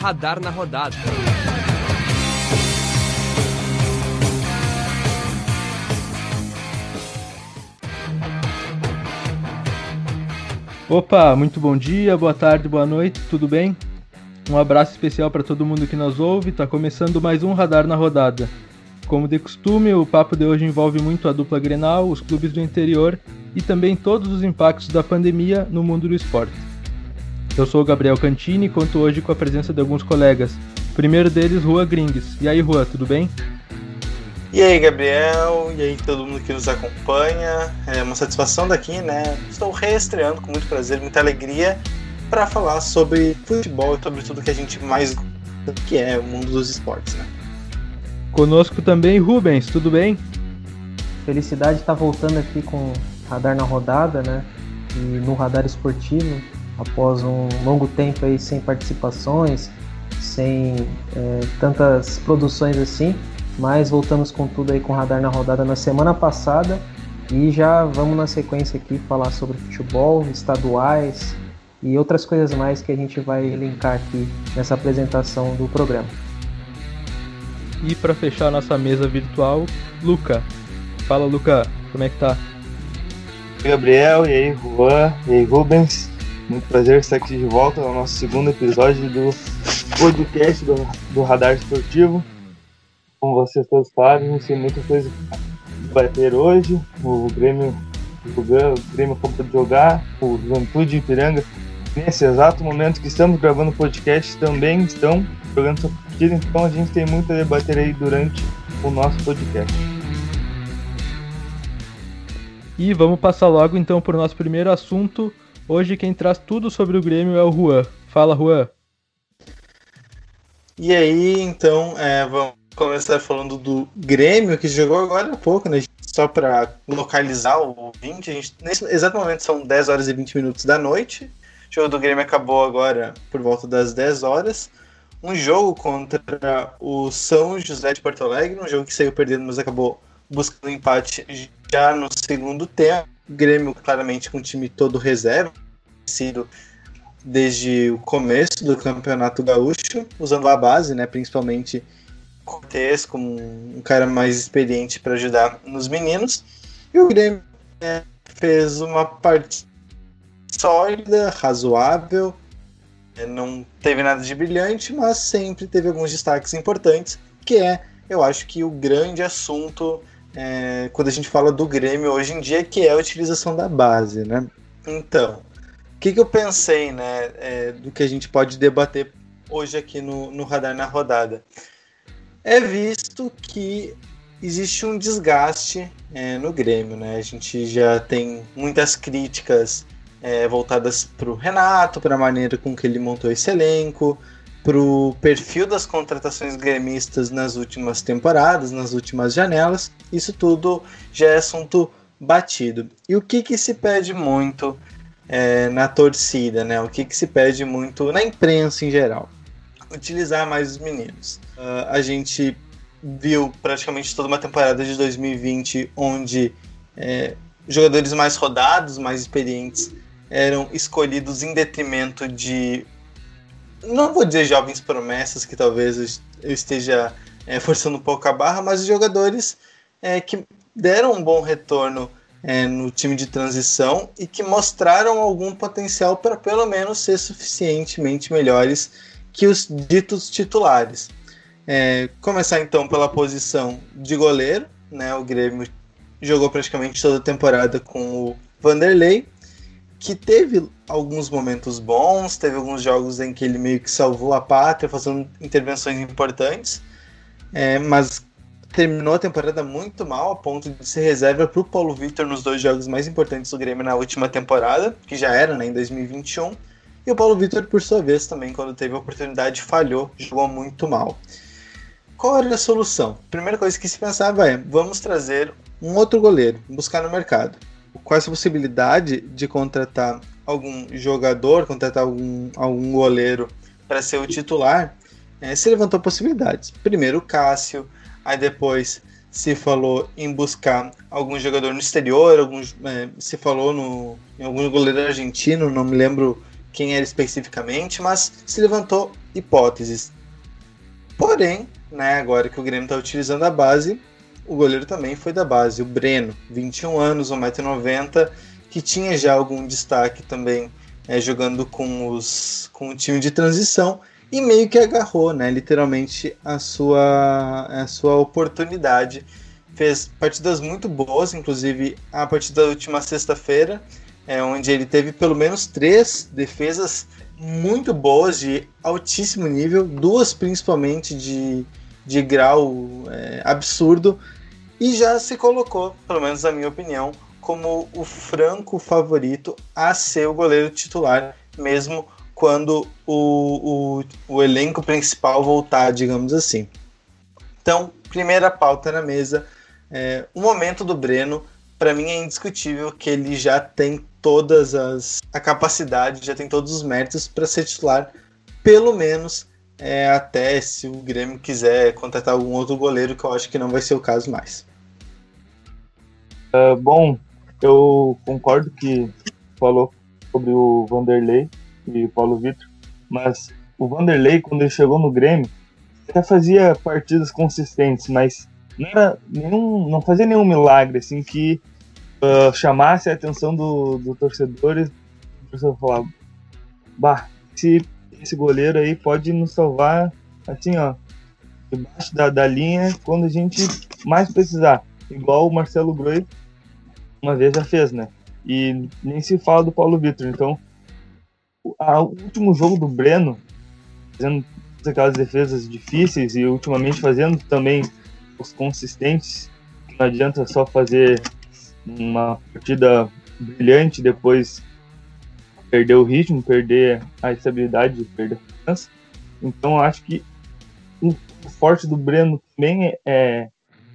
Radar na rodada. Opa, muito bom dia, boa tarde, boa noite, tudo bem? Um abraço especial para todo mundo que nos ouve. Tá começando mais um Radar na Rodada. Como de costume, o papo de hoje envolve muito a dupla Grenal, os clubes do interior e também todos os impactos da pandemia no mundo do esporte. Eu sou o Gabriel Cantini e conto hoje com a presença de alguns colegas. O primeiro deles, Rua Gringues. E aí, Rua, tudo bem? E aí, Gabriel, e aí todo mundo que nos acompanha. É uma satisfação daqui, né? Estou reestreando com muito prazer, muita alegria para falar sobre futebol e sobre tudo que a gente mais gosta, que é o mundo dos esportes, né? Conosco também Rubens, tudo bem? Felicidade está voltando aqui com Radar na rodada, né? E no Radar Esportivo, após um longo tempo aí sem participações, sem é, tantas produções assim, mas voltamos com tudo aí com Radar na rodada na semana passada e já vamos na sequência aqui falar sobre futebol, estaduais e outras coisas mais que a gente vai elencar aqui nessa apresentação do programa. E para fechar nossa mesa virtual, Luca. Fala, Luca, como é que tá? Gabriel, e aí, Juan, e aí, Rubens. Muito prazer estar aqui de volta no nosso segundo episódio do podcast do, do Radar Esportivo. Como vocês todos sabem, tem muita coisa para ter hoje. O Grêmio o Grêmio acabou de jogar, o Juventude Ipiranga, nesse exato momento que estamos gravando o podcast, também estão jogando sua partida, então a gente tem muito a debater aí durante o nosso podcast. E vamos passar logo então para o nosso primeiro assunto. Hoje quem traz tudo sobre o Grêmio é o Juan. Fala, Juan. E aí, então, é, vamos começar falando do Grêmio, que jogou agora há pouco, né? Só para localizar o 20, a gente, nesse exato momento são 10 horas e 20 minutos da noite. O jogo do Grêmio acabou agora por volta das 10 horas. Um jogo contra o São José de Porto Alegre, um jogo que saiu perdendo, mas acabou buscando empate já no segundo tempo. Grêmio claramente com o time todo reserva, sido desde o começo do Campeonato Gaúcho, usando a base, né, principalmente Cortez como um cara mais experiente para ajudar nos meninos. E o Grêmio é, fez uma partida sólida, razoável, é, não teve nada de brilhante, mas sempre teve alguns destaques importantes, que é, eu acho que o grande assunto é, quando a gente fala do Grêmio hoje em dia, que é a utilização da base, né? Então, o que, que eu pensei, né, é, do que a gente pode debater hoje aqui no, no Radar na Rodada? É visto que existe um desgaste é, no Grêmio, né? A gente já tem muitas críticas é, voltadas para o Renato, para a maneira com que ele montou esse elenco, para o perfil das contratações gremistas nas últimas temporadas, nas últimas janelas. Isso tudo já é assunto batido. E o que, que se pede muito é, na torcida, né? O que, que se pede muito na imprensa em geral? Utilizar mais os meninos. Uh, a gente viu praticamente toda uma temporada de 2020 onde é, jogadores mais rodados, mais experientes, eram escolhidos em detrimento de não vou dizer jovens promessas, que talvez eu esteja é, forçando um pouco a barra, mas jogadores é, que deram um bom retorno é, no time de transição e que mostraram algum potencial para pelo menos ser suficientemente melhores que os ditos titulares. É, começar então pela posição de goleiro, né? O Grêmio jogou praticamente toda a temporada com o Vanderlei que teve alguns momentos bons, teve alguns jogos em que ele meio que salvou a pátria, fazendo intervenções importantes, é, mas terminou a temporada muito mal, a ponto de ser reserva para o Paulo Vitor nos dois jogos mais importantes do Grêmio na última temporada, que já era né, em 2021. E o Paulo Vitor, por sua vez, também, quando teve a oportunidade, falhou, jogou muito mal. Qual era a solução? A primeira coisa que se pensava é: vamos trazer um outro goleiro, buscar no mercado com essa possibilidade de contratar algum jogador, contratar algum, algum goleiro para ser o titular, é, se levantou possibilidades. Primeiro o Cássio, aí depois se falou em buscar algum jogador no exterior, alguns, é, se falou no, em algum goleiro argentino, não me lembro quem era especificamente, mas se levantou hipóteses. Porém, né, agora que o Grêmio está utilizando a base, o goleiro também foi da base, o Breno, 21 anos, 1,90m, que tinha já algum destaque também é, jogando com, os, com o time de transição e meio que agarrou, né, literalmente, a sua, a sua oportunidade. Fez partidas muito boas, inclusive a partida da última sexta-feira, é, onde ele teve pelo menos três defesas muito boas, de altíssimo nível, duas principalmente de, de grau é, absurdo, e já se colocou, pelo menos na minha opinião, como o franco favorito a ser o goleiro titular, mesmo quando o, o, o elenco principal voltar, digamos assim. Então, primeira pauta na mesa, é, o momento do Breno, para mim é indiscutível que ele já tem todas as a capacidade, já tem todos os méritos para ser titular, pelo menos é, até se o Grêmio quiser contratar algum outro goleiro, que eu acho que não vai ser o caso mais. Uh, bom, eu concordo que falou sobre o Vanderlei e o Paulo Vitor, mas o Vanderlei, quando ele chegou no Grêmio, até fazia partidas consistentes, mas não, era nenhum, não fazia nenhum milagre assim que uh, chamasse a atenção do, do torcedor e o torcedor falava, bah, esse, esse goleiro aí pode nos salvar assim, ó, debaixo da, da linha quando a gente mais precisar. Igual o Marcelo Groi uma vez já fez, né? E nem se fala do Paulo Vitor. Então, o último jogo do Breno, fazendo aquelas defesas difíceis e ultimamente fazendo também os consistentes, não adianta só fazer uma partida brilhante depois perder o ritmo, perder a estabilidade, perder a confiança. Então acho que o forte do Breno também é, é,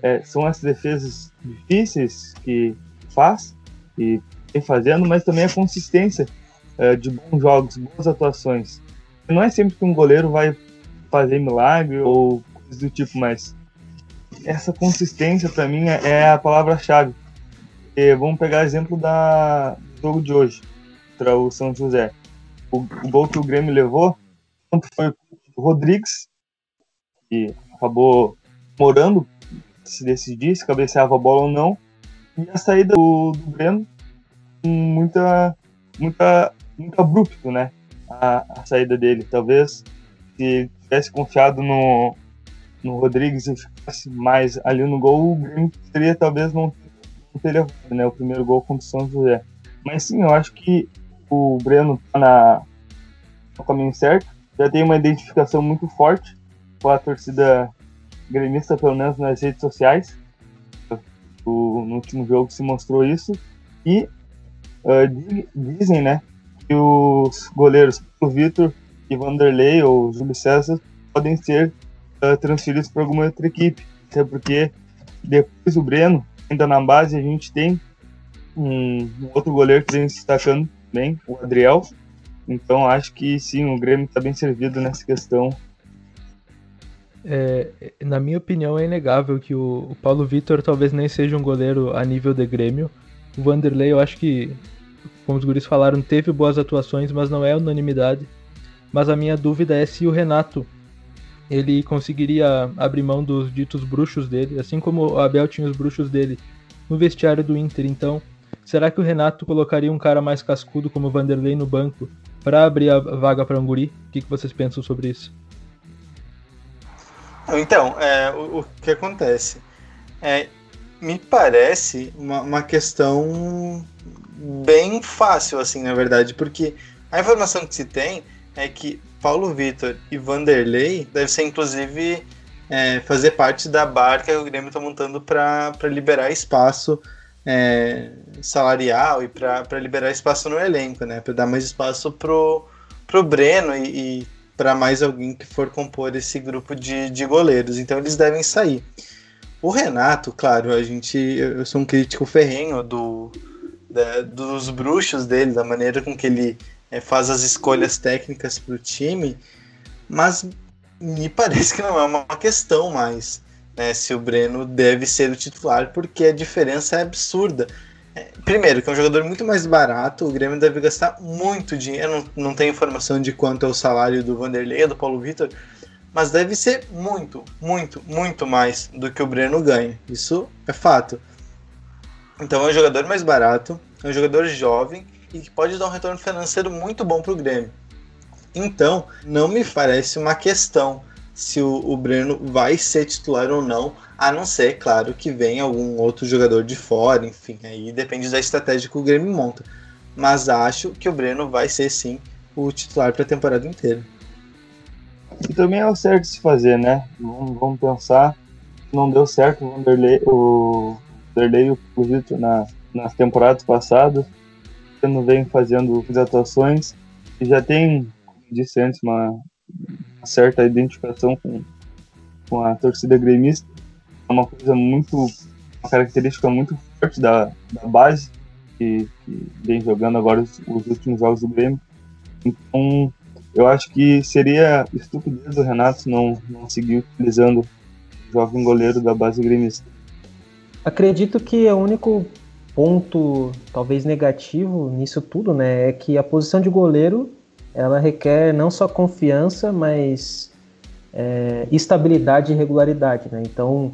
é, são as defesas difíceis que faz e vem fazendo, mas também a consistência é, de bons jogos, boas atuações. Não é sempre que um goleiro vai fazer milagre ou coisas do tipo, mas essa consistência para mim é, é a palavra-chave. Vamos pegar exemplo da, do jogo de hoje contra o São José. O, o gol que o Grêmio levou foi o Rodrigues, que acabou morando se decidir se cabeceava a bola ou não. E a saída do, do Breno, muita, muita, muito abrupto, né? A, a saída dele. Talvez se tivesse confiado no, no Rodrigues e ficasse mais ali no gol, o Grêmio teria talvez não, não teria né, o primeiro gol contra o São José. Mas sim, eu acho que o Breno tá na, no caminho certo, já tem uma identificação muito forte com a torcida gremista, pelo menos nas redes sociais no, no último jogo se mostrou isso. E uh, dizem, né, que os goleiros o Vitor e Vanderlei ou Júlio César podem ser uh, transferidos para alguma outra equipe. Até porque depois do Breno, ainda na base, a gente tem um, um outro goleiro que vem se destacando bem, o Adriel. Então acho que sim, o Grêmio está bem servido nessa questão é, na minha opinião, é inegável que o, o Paulo Vitor talvez nem seja um goleiro a nível de Grêmio. O Vanderlei, eu acho que, como os guris falaram, teve boas atuações, mas não é unanimidade. Mas a minha dúvida é se o Renato ele conseguiria abrir mão dos ditos bruxos dele, assim como o Abel tinha os bruxos dele no vestiário do Inter. Então, será que o Renato colocaria um cara mais cascudo como o Vanderlei no banco para abrir a vaga para um guri? O que, que vocês pensam sobre isso? Então, é, o, o, que acontece? É, me parece uma, uma questão bem fácil, assim, na verdade, porque a informação que se tem é que Paulo Vitor e Vanderlei devem ser, inclusive, é, fazer parte da barca que o Grêmio está montando para liberar espaço é, salarial e para liberar espaço no elenco, né? Para dar mais espaço pro, pro Breno e, e para mais alguém que for compor esse grupo de, de goleiros. Então eles devem sair. O Renato, claro, a gente, eu sou um crítico ferrenho do, da, dos bruxos dele, da maneira com que ele é, faz as escolhas técnicas para o time, mas me parece que não é uma questão mais. Né, se o Breno deve ser o titular, porque a diferença é absurda. É, primeiro, que é um jogador muito mais barato, o Grêmio deve gastar muito dinheiro, não, não tem informação de quanto é o salário do Vanderlei do Paulo Vitor, mas deve ser muito, muito, muito mais do que o Breno ganha. Isso é fato. Então é um jogador mais barato, é um jogador jovem e que pode dar um retorno financeiro muito bom para o Grêmio. Então, não me parece uma questão se o, o Breno vai ser titular ou não, a não ser, claro, que venha algum outro jogador de fora, enfim, aí depende da estratégia que o Grêmio monta. Mas acho que o Breno vai ser sim o titular para a temporada inteira. E também é o certo se fazer, né? Vamos, vamos pensar, não deu certo o Vanderlei, o Vanderlei o Vitor na, nas temporadas passadas, não vem fazendo atuações e já tem, como disse antes, uma, uma certa identificação com, com a torcida gremista. É uma coisa muito, uma característica muito forte da, da base, que, que vem jogando agora os, os, últimos jogos do Grêmio. Então, eu acho que seria estupidez do Renato não, não seguir utilizando o jovem goleiro da base gremista. Acredito que o único ponto, talvez negativo nisso tudo, né, é que a posição de goleiro ela requer não só confiança, mas é, estabilidade e regularidade, né? Então,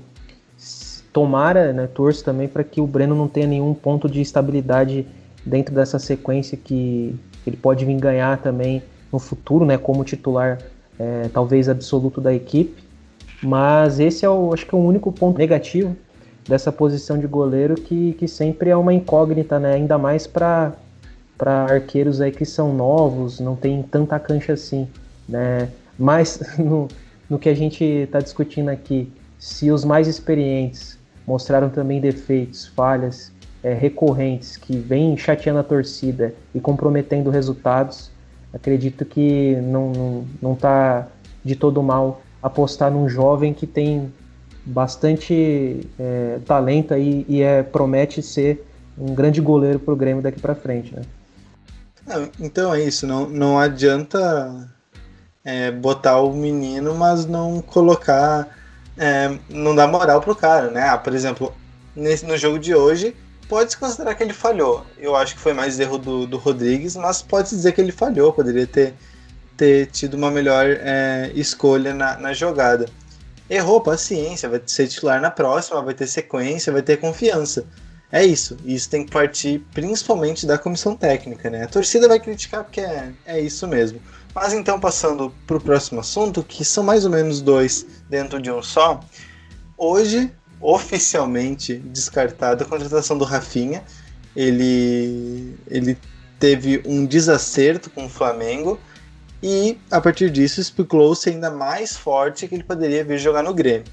tomara, né, torço também para que o Breno não tenha nenhum ponto de estabilidade dentro dessa sequência que ele pode vir ganhar também no futuro, né, como titular é, talvez absoluto da equipe. Mas esse é o, acho que é o único ponto negativo dessa posição de goleiro que, que sempre é uma incógnita, né? Ainda mais para para arqueiros aí que são novos, não tem tanta cancha assim, né? Mas no, no que a gente está discutindo aqui, se os mais experientes mostraram também defeitos, falhas é, recorrentes que vêm chateando a torcida e comprometendo resultados, acredito que não, não, não tá de todo mal apostar num jovem que tem bastante é, talento aí e é, promete ser um grande goleiro para o Grêmio daqui para frente, né? Então é isso, não, não adianta é, botar o menino, mas não colocar, é, não dar moral pro cara, né? Ah, por exemplo, nesse, no jogo de hoje, pode-se considerar que ele falhou. Eu acho que foi mais erro do, do Rodrigues, mas pode-se dizer que ele falhou, poderia ter, ter tido uma melhor é, escolha na, na jogada. Errou, paciência, vai ser titular na próxima, vai ter sequência, vai ter confiança. É isso. Isso tem que partir principalmente da comissão técnica, né? A torcida vai criticar porque é, é isso mesmo. Mas então, passando para o próximo assunto, que são mais ou menos dois dentro de um só. Hoje, oficialmente descartada a contratação do Rafinha. Ele, ele teve um desacerto com o Flamengo e a partir disso especulou-se ainda mais forte que ele poderia vir jogar no Grêmio.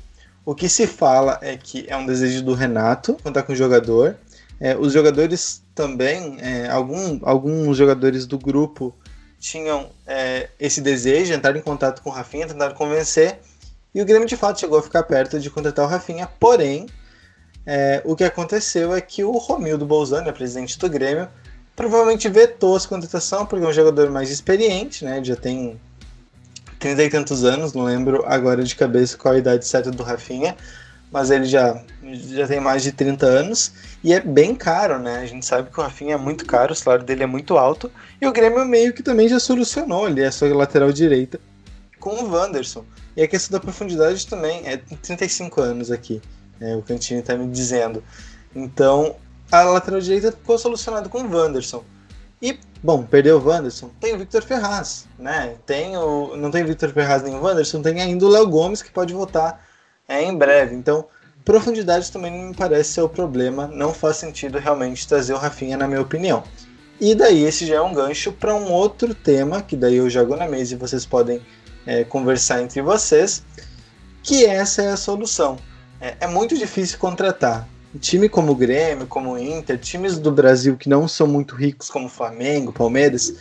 O que se fala é que é um desejo do Renato contar com o jogador. É, os jogadores também, é, algum, alguns jogadores do grupo tinham é, esse desejo, entraram em contato com o Rafinha, tentaram convencer, e o Grêmio de fato chegou a ficar perto de contratar o Rafinha, porém, é, o que aconteceu é que o Romildo Bolzano, presidente do Grêmio, provavelmente vetou essa contratação, porque é um jogador mais experiente, né, já tem 30 e tantos anos, não lembro agora de cabeça qual a idade certa do Rafinha, mas ele já, já tem mais de 30 anos e é bem caro, né? A gente sabe que o Rafinha é muito caro, o salário dele é muito alto e o Grêmio meio que também já solucionou ali a sua lateral direita com o Wanderson. E a questão da profundidade também é 35 anos aqui, é, o Cantini está me dizendo. Então a lateral direita ficou solucionada com o Wanderson. E, bom, perdeu o Wanderson, tem o Victor Ferraz, né? Tem o, não tem o Victor Ferraz nem o Wanderson, tem ainda o Léo Gomes que pode voltar é, em breve. Então, profundidade também não me parece ser o problema. Não faz sentido realmente trazer o Rafinha, na minha opinião. E daí esse já é um gancho para um outro tema, que daí eu jogo na mesa e vocês podem é, conversar entre vocês, que essa é a solução. É, é muito difícil contratar time como o Grêmio, como o Inter, times do Brasil que não são muito ricos como Flamengo, Palmeiras,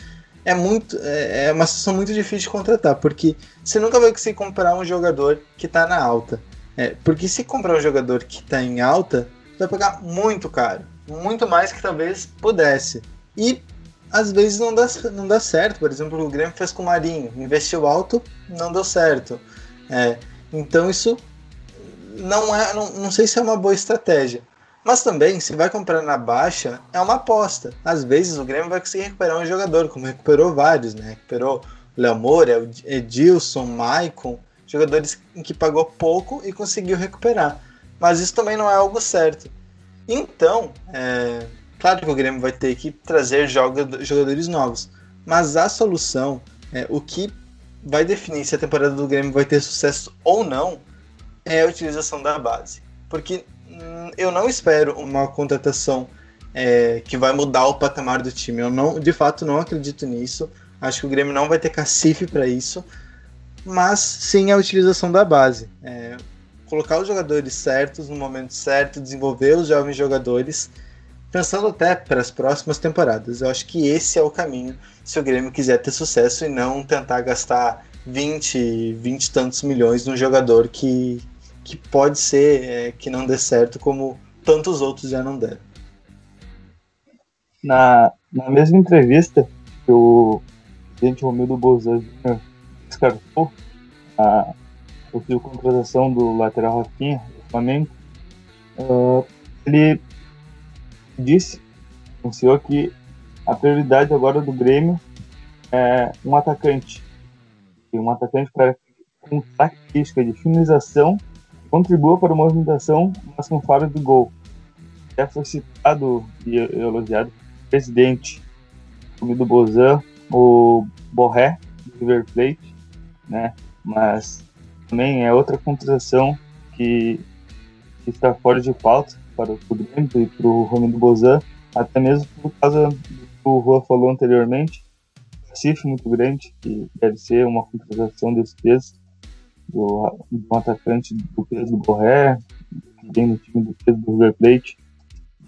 é muito é, é uma situação muito difícil de contratar, porque você nunca vai conseguir comprar um jogador que está na alta. É, porque se comprar um jogador que está em alta, vai pagar muito caro, muito mais que talvez pudesse. E às vezes não dá, não dá certo. Por exemplo, o Grêmio fez com o Marinho, investiu alto, não deu certo. É, então isso não é, não, não sei se é uma boa estratégia. Mas também, se vai comprar na baixa, é uma aposta. Às vezes o Grêmio vai conseguir recuperar um jogador, como recuperou vários, né? Recuperou Léo Moura, Edilson, Maicon, jogadores em que pagou pouco e conseguiu recuperar. Mas isso também não é algo certo. Então, é, claro que o Grêmio vai ter que trazer jogadores novos. Mas a solução, é, o que vai definir se a temporada do Grêmio vai ter sucesso ou não, é a utilização da base. Porque hum, eu não espero uma contratação é, que vai mudar o patamar do time. Eu não, de fato, não acredito nisso. Acho que o Grêmio não vai ter cacife para isso. Mas sim a utilização da base. É, colocar os jogadores certos no momento certo, desenvolver os jovens jogadores, pensando até para as próximas temporadas. Eu acho que esse é o caminho se o Grêmio quiser ter sucesso e não tentar gastar 20, 20 e tantos milhões num jogador que, que pode ser é, que não dê certo, como tantos outros já não deram. Na, na mesma entrevista que o presidente Romildo Bolsonaro descartou a possível contratação do lateral Rafinha do Flamengo, uh, ele disse, anunciou que a prioridade agora do Grêmio é um atacante. E um atacante para com característica de finalização contribua para a movimentação, mas com faro de gol. Já foi citado e elogiado o presidente do Bozan, o Borré, do River Plate, né? mas também é outra contratação que, está fora de pauta para o Grêmio e para o Romildo Bozan, até mesmo por causa do que o Juan falou anteriormente, Recife muito grande, que deve ser uma contratação desse peso, do, do atacante do peso do Borré, que vem no time do peso do River Plate,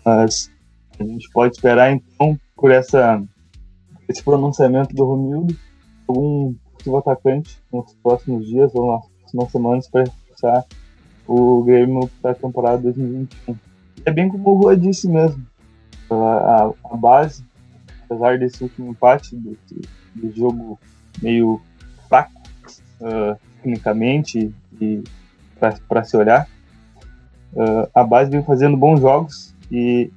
mas a gente pode esperar então por essa esse pronunciamento do Romildo, algum possível atacante nos próximos dias ou nas próximas semanas para reforçar o Grêmio para a temporada 2021. É bem como o Rua disse mesmo, a, a, a base, apesar desse último empate, desse, desse jogo meio fraco uh, tecnicamente e para se olhar, uh, a base vem fazendo bons jogos e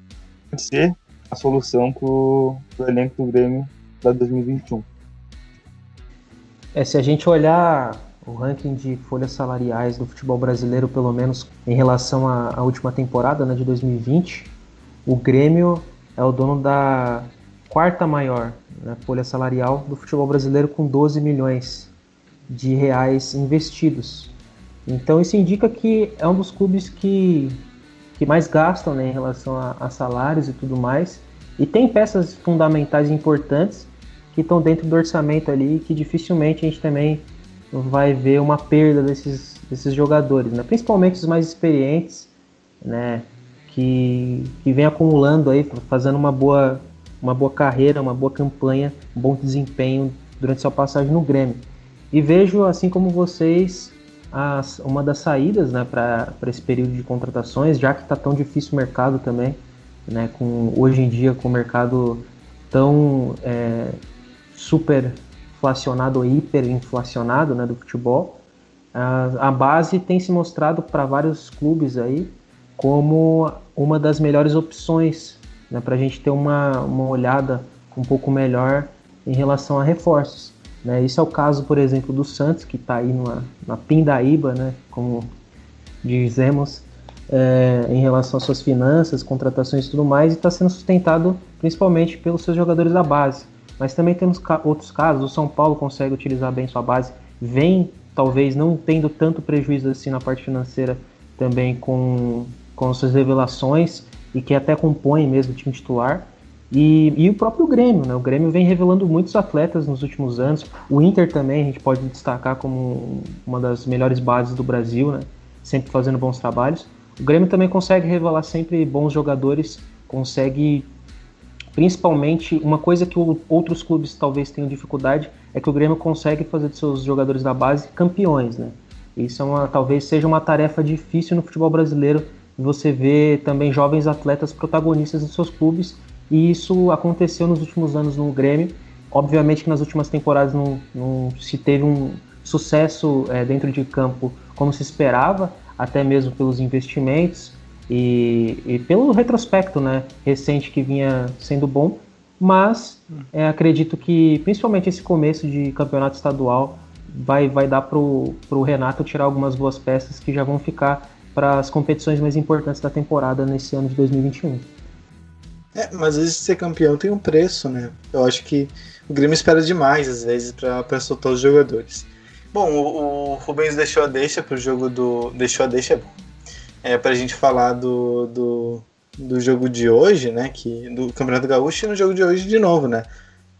pode ser a solução para o elenco do Grêmio para 2021. É, se a gente olhar o ranking de folhas salariais do futebol brasileiro, pelo menos em relação à, à última temporada né, de 2020, o Grêmio é o dono da quarta maior né, folha salarial do futebol brasileiro, com 12 milhões de reais investidos. Então isso indica que é um dos clubes que, que mais gastam né, em relação a, a salários e tudo mais. E tem peças fundamentais importantes que estão dentro do orçamento ali, que dificilmente a gente também vai ver uma perda desses, desses jogadores, né? principalmente os mais experientes, né? que, que vem acumulando aí, fazendo uma boa, uma boa carreira, uma boa campanha, um bom desempenho durante sua passagem no Grêmio. E vejo, assim como vocês, as, uma das saídas né, para esse período de contratações, já que está tão difícil o mercado também, né, com, hoje em dia com o mercado tão é, super inflacionado ou hiperinflacionado né, do futebol, a, a base tem se mostrado para vários clubes aí como uma das melhores opções né, para a gente ter uma, uma olhada um pouco melhor em relação a reforços. Né? Isso é o caso, por exemplo, do Santos, que está aí numa, na pindaíba, né, como dizemos, é, em relação às suas finanças, contratações e tudo mais, e está sendo sustentado principalmente pelos seus jogadores da base. Mas também temos ca outros casos, o São Paulo consegue utilizar bem sua base, vem talvez não tendo tanto prejuízo assim na parte financeira também com, com suas revelações e que até compõe mesmo o time titular. E, e, o próprio Grêmio, né? O Grêmio vem revelando muitos atletas nos últimos anos. O Inter também a gente pode destacar como uma das melhores bases do Brasil, né? Sempre fazendo bons trabalhos. O Grêmio também consegue revelar sempre bons jogadores, consegue principalmente uma coisa que outros clubes talvez tenham dificuldade é que o Grêmio consegue fazer de seus jogadores da base campeões, né? Isso é uma, talvez seja uma tarefa difícil no futebol brasileiro. Você vê também jovens atletas protagonistas dos seus clubes e isso aconteceu nos últimos anos no Grêmio. Obviamente que nas últimas temporadas não, não se teve um sucesso é, dentro de campo como se esperava, até mesmo pelos investimentos e, e pelo retrospecto né, recente que vinha sendo bom, mas é, acredito que principalmente esse começo de campeonato estadual vai, vai dar para o Renato tirar algumas boas peças que já vão ficar para as competições mais importantes da temporada nesse ano de 2021. É, mas às vezes ser campeão tem um preço, né? Eu acho que o Grêmio espera demais, às vezes, para soltar os jogadores. Bom, o, o Rubens deixou a deixa pro jogo do. Deixou a deixa é bom. É pra gente falar do, do, do jogo de hoje, né? Que, do Campeonato Gaúcho e no jogo de hoje de novo, né?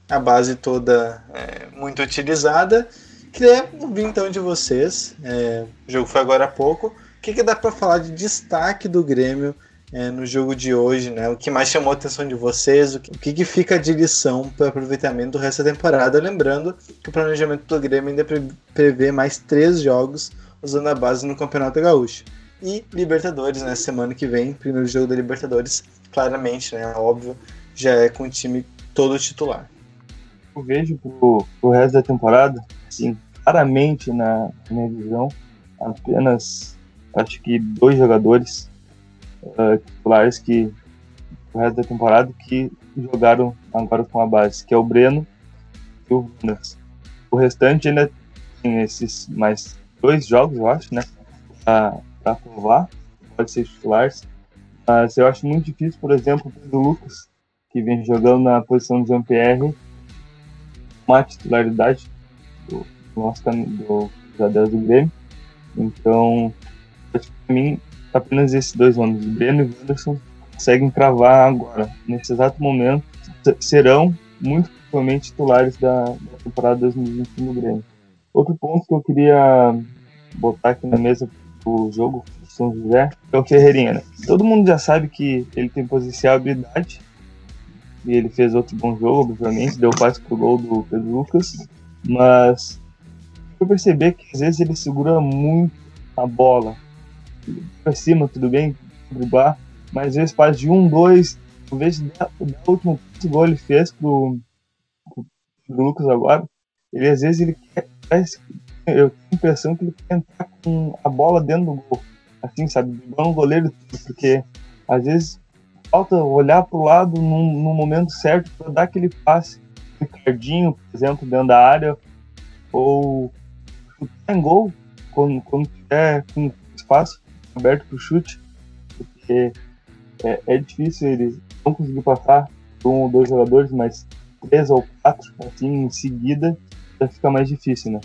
A base toda é, muito utilizada. Queria ouvir então de vocês. É, o jogo foi agora há pouco. O que, que dá para falar de destaque do Grêmio é, no jogo de hoje, né? O que mais chamou a atenção de vocês? O que, que fica de lição para o aproveitamento do resto da temporada? Lembrando que o planejamento do Grêmio ainda prevê mais três jogos usando a base no Campeonato Gaúcho. E Libertadores, né? Semana que vem, primeiro jogo da Libertadores, claramente, né? Óbvio, já é com o time todo titular. Eu vejo pro, pro resto da temporada, assim, claramente na minha visão, apenas acho que dois jogadores uh, titulares que o resto da temporada que jogaram agora com a base, que é o Breno e o Vandas. O restante ainda tem esses mais dois jogos, eu acho, né? Para provar, pode ser titulares. Mas eu acho muito difícil, por exemplo, o Lucas, que vem jogando na posição de Jean-Pierre, uma titularidade do nosso do do Grêmio. Então, para mim, apenas esses dois nomes, Breno e Wanderson, conseguem cravar agora, nesse exato momento, serão muito provavelmente titulares da, da temporada 2021 no Grêmio. Outro ponto que eu queria botar aqui na mesa do jogo São José é o Ferreirinha. Né? Todo mundo já sabe que ele tem potencialidade e ele fez outro bom jogo, obviamente, deu passe pro gol do Pedro Lucas, mas eu percebi que às vezes ele segura muito a bola, pra cima, tudo bem, driblar, mas às vezes faz de um, dois, talvez da último gol ele fez pro, pro, Lucas agora, ele às vezes ele quer, eu tenho a impressão que ele quer entrar com a bola dentro do gol, assim, sabe, driblando o goleiro, porque às vezes falta olhar pro lado no, no momento certo para dar aquele passe, Ricardinho, por exemplo, dentro da área, ou chutar em gol quando, quando tiver com espaço aberto para o chute, porque é, é, difícil ele não conseguir passar por um ou dois jogadores, mas três ou quatro, assim, em seguida, já fica mais difícil, né?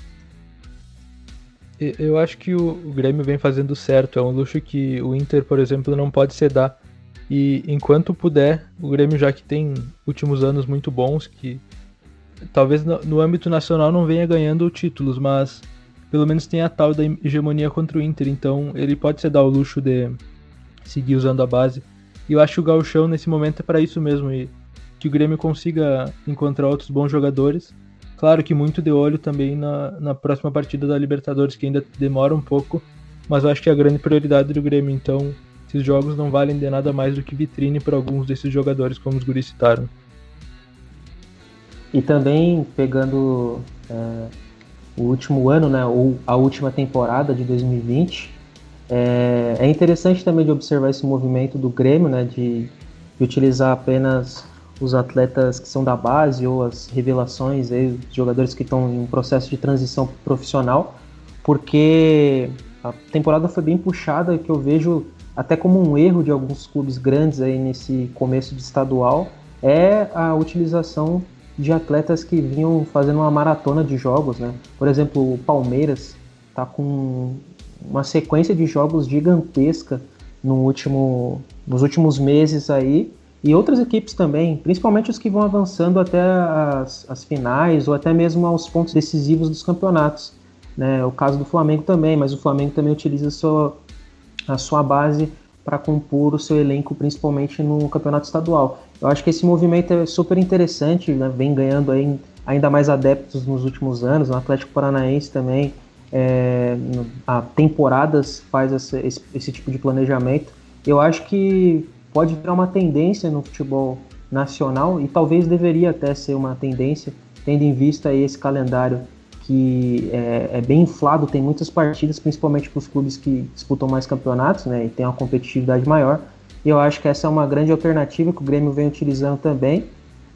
Eu acho que o Grêmio vem fazendo certo, é um luxo que o Inter, por exemplo, não pode ceder. E enquanto puder, o Grêmio, já que tem últimos anos muito bons, que talvez no âmbito nacional não venha ganhando títulos, mas pelo menos tem a tal da hegemonia contra o Inter, então ele pode se dar o luxo de seguir usando a base. E eu acho que o Gauchão nesse momento é para isso mesmo, e que o Grêmio consiga encontrar outros bons jogadores. Claro que muito de olho também na, na próxima partida da Libertadores, que ainda demora um pouco, mas eu acho que é a grande prioridade do Grêmio, então esses jogos não valem de nada mais do que vitrine para alguns desses jogadores, como os guris citaram. E também pegando é o último ano, né, ou a última temporada de 2020. É, é interessante também de observar esse movimento do Grêmio, né, de, de utilizar apenas os atletas que são da base ou as revelações, aí, os jogadores que estão em um processo de transição profissional, porque a temporada foi bem puxada, que eu vejo até como um erro de alguns clubes grandes aí nesse começo de estadual, é a utilização de atletas que vinham fazendo uma maratona de jogos, né? Por exemplo, o Palmeiras está com uma sequência de jogos gigantesca no último, nos últimos meses aí e outras equipes também, principalmente os que vão avançando até as, as finais ou até mesmo aos pontos decisivos dos campeonatos. Né? O caso do Flamengo também, mas o Flamengo também utiliza a sua, a sua base para compor o seu elenco, principalmente no campeonato estadual. Eu acho que esse movimento é super interessante, né? vem ganhando aí ainda mais adeptos nos últimos anos. O Atlético Paranaense também, é, há temporadas, faz esse, esse, esse tipo de planejamento. Eu acho que pode virar uma tendência no futebol nacional e talvez deveria até ser uma tendência, tendo em vista esse calendário que é, é, bem inflado, tem muitas partidas, principalmente para os clubes que disputam mais campeonatos, né, e tem uma competitividade maior. E eu acho que essa é uma grande alternativa que o Grêmio vem utilizando também,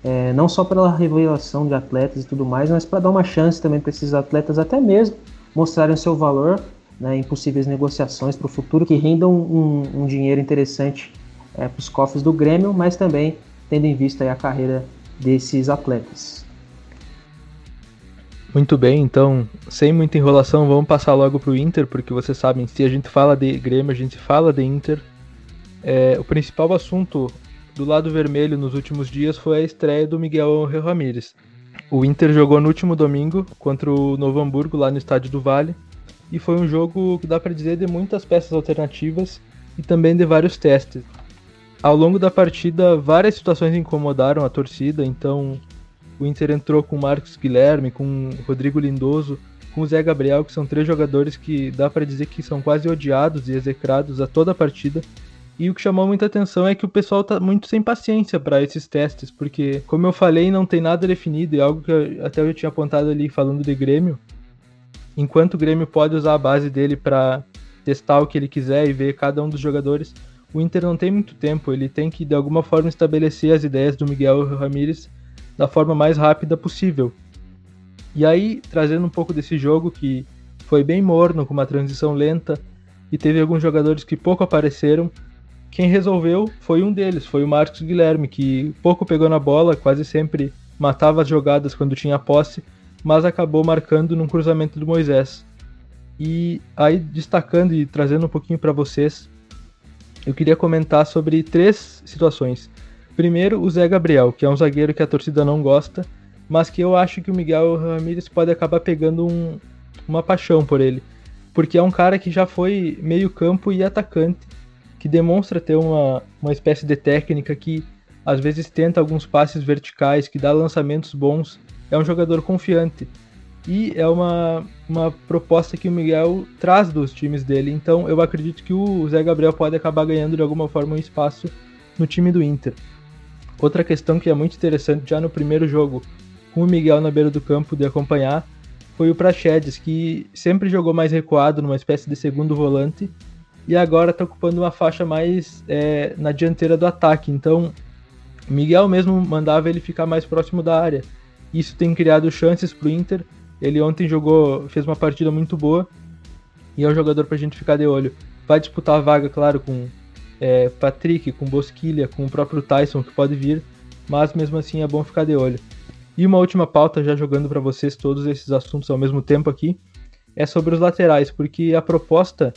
é, não só pela revelação de atletas e tudo mais, mas para dar uma chance também para esses atletas até mesmo mostrarem o seu valor né, em possíveis negociações para o futuro, que rendam um, um dinheiro interessante é, para os cofres do Grêmio, mas também tendo em vista a carreira desses atletas. Muito bem, então, sem muita enrolação, vamos passar logo para o Inter, porque vocês sabem, se a gente fala de Grêmio, a gente fala de Inter. É, o principal assunto do lado vermelho nos últimos dias foi a estreia do Miguel Ramírez. O Inter jogou no último domingo contra o Novo Hamburgo, lá no Estádio do Vale, e foi um jogo que dá para dizer de muitas peças alternativas e também de vários testes. Ao longo da partida, várias situações incomodaram a torcida, então o Inter entrou com Marcos Guilherme, com Rodrigo Lindoso, com o Zé Gabriel, que são três jogadores que dá para dizer que são quase odiados e execrados a toda a partida. E o que chamou muita atenção é que o pessoal tá muito sem paciência para esses testes, porque, como eu falei, não tem nada definido, e algo que eu, até eu tinha apontado ali falando de Grêmio. Enquanto o Grêmio pode usar a base dele para testar o que ele quiser e ver cada um dos jogadores, o Inter não tem muito tempo, ele tem que de alguma forma estabelecer as ideias do Miguel Ramírez da forma mais rápida possível. E aí, trazendo um pouco desse jogo que foi bem morno, com uma transição lenta, e teve alguns jogadores que pouco apareceram, quem resolveu foi um deles, foi o Marcos Guilherme, que pouco pegou na bola, quase sempre matava as jogadas quando tinha posse, mas acabou marcando num cruzamento do Moisés. E aí, destacando e trazendo um pouquinho para vocês, eu queria comentar sobre três situações. Primeiro, o Zé Gabriel, que é um zagueiro que a torcida não gosta, mas que eu acho que o Miguel Ramírez pode acabar pegando um, uma paixão por ele. Porque é um cara que já foi meio-campo e atacante, que demonstra ter uma, uma espécie de técnica que às vezes tenta alguns passes verticais, que dá lançamentos bons, é um jogador confiante. E é uma, uma proposta que o Miguel traz dos times dele. Então eu acredito que o Zé Gabriel pode acabar ganhando de alguma forma um espaço no time do Inter. Outra questão que é muito interessante já no primeiro jogo, com o Miguel na beira do campo de acompanhar, foi o Prachedes, que sempre jogou mais recuado, numa espécie de segundo volante, e agora está ocupando uma faixa mais é, na dianteira do ataque. Então, Miguel mesmo mandava ele ficar mais próximo da área. Isso tem criado chances para o Inter. Ele ontem jogou, fez uma partida muito boa e é um jogador para a gente ficar de olho. Vai disputar a vaga, claro, com é, Patrick, com Bosquilha, com o próprio Tyson que pode vir, mas mesmo assim é bom ficar de olho. E uma última pauta, já jogando para vocês todos esses assuntos ao mesmo tempo aqui, é sobre os laterais, porque a proposta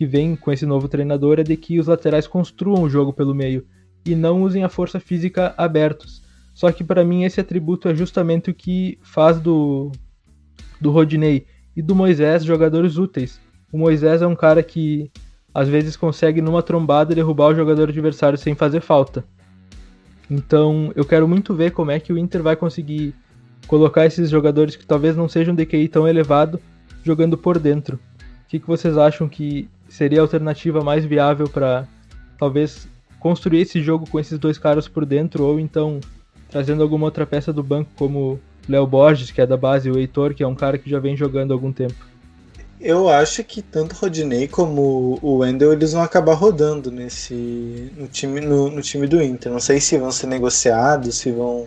que vem com esse novo treinador é de que os laterais construam o jogo pelo meio e não usem a força física abertos. Só que para mim esse atributo é justamente o que faz do do Rodinei e do Moisés jogadores úteis. O Moisés é um cara que às vezes consegue numa trombada derrubar o jogador adversário sem fazer falta. Então eu quero muito ver como é que o Inter vai conseguir colocar esses jogadores que talvez não sejam de QI tão elevado jogando por dentro. O que, que vocês acham que seria a alternativa mais viável para talvez construir esse jogo com esses dois caras por dentro, ou então trazendo alguma outra peça do banco, como Léo Borges, que é da base, e o Heitor, que é um cara que já vem jogando há algum tempo. Eu acho que tanto o Rodinei como o Wendel eles vão acabar rodando nesse no time no, no, time do Inter. Não sei se vão ser negociados, se vão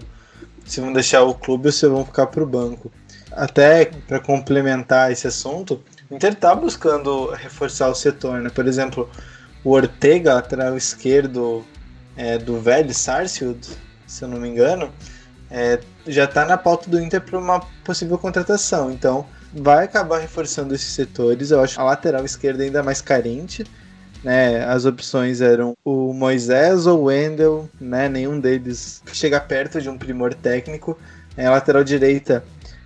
se vão deixar o clube ou se vão ficar para o banco. Até para complementar esse assunto, Inter está buscando reforçar o setor, né? Por exemplo, o Ortega, lateral esquerdo é, do velho Sarsfield, se eu não me engano, é, já está na pauta do Inter para uma possível contratação. Então, vai acabar reforçando esses setores. Eu acho a lateral esquerda ainda mais carente. Né, as opções eram o Moisés ou o Wendel, né, nenhum deles chega perto de um primor técnico. É, a lateral direita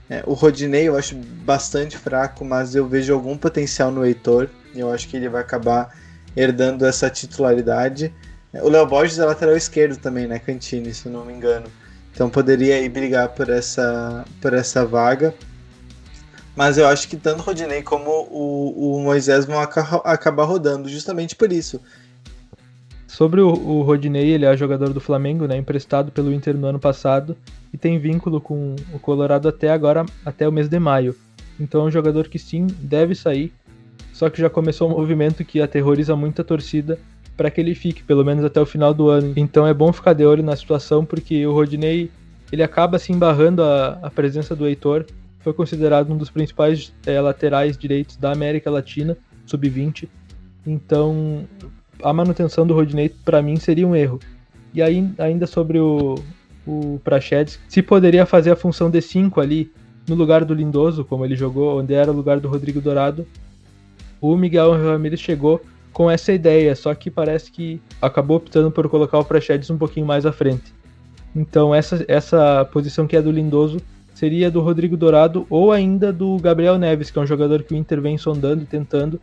é, o Rodinei eu acho bastante fraco, mas eu vejo algum potencial no Heitor. Eu acho que ele vai acabar herdando essa titularidade. É, o Léo Borges é lateral esquerdo também, né? Cantini, se eu não me engano. Então poderia aí brigar por essa, por essa vaga. Mas eu acho que tanto o Rodinei como o, o Moisés vão acabar rodando, justamente por isso. Sobre o, o Rodinei, ele é jogador do Flamengo, né, emprestado pelo Inter no ano passado e tem vínculo com o Colorado até agora, até o mês de maio. Então é um jogador que sim, deve sair. Só que já começou um movimento que aterroriza muito a torcida para que ele fique, pelo menos até o final do ano. Então é bom ficar de olho na situação, porque o Rodinei ele acaba se embarrando a, a presença do Heitor. Foi considerado um dos principais é, laterais direitos da América Latina, sub-20. Então a manutenção do Rodinei para mim seria um erro. E aí, ainda sobre o, o Prachedes, se poderia fazer a função de 5 ali no lugar do Lindoso, como ele jogou, onde era o lugar do Rodrigo Dourado, o Miguel Ramirez chegou com essa ideia, só que parece que acabou optando por colocar o Prachedes um pouquinho mais à frente. Então essa, essa posição que é do Lindoso seria do Rodrigo Dourado ou ainda do Gabriel Neves, que é um jogador que o Inter vem sondando e tentando,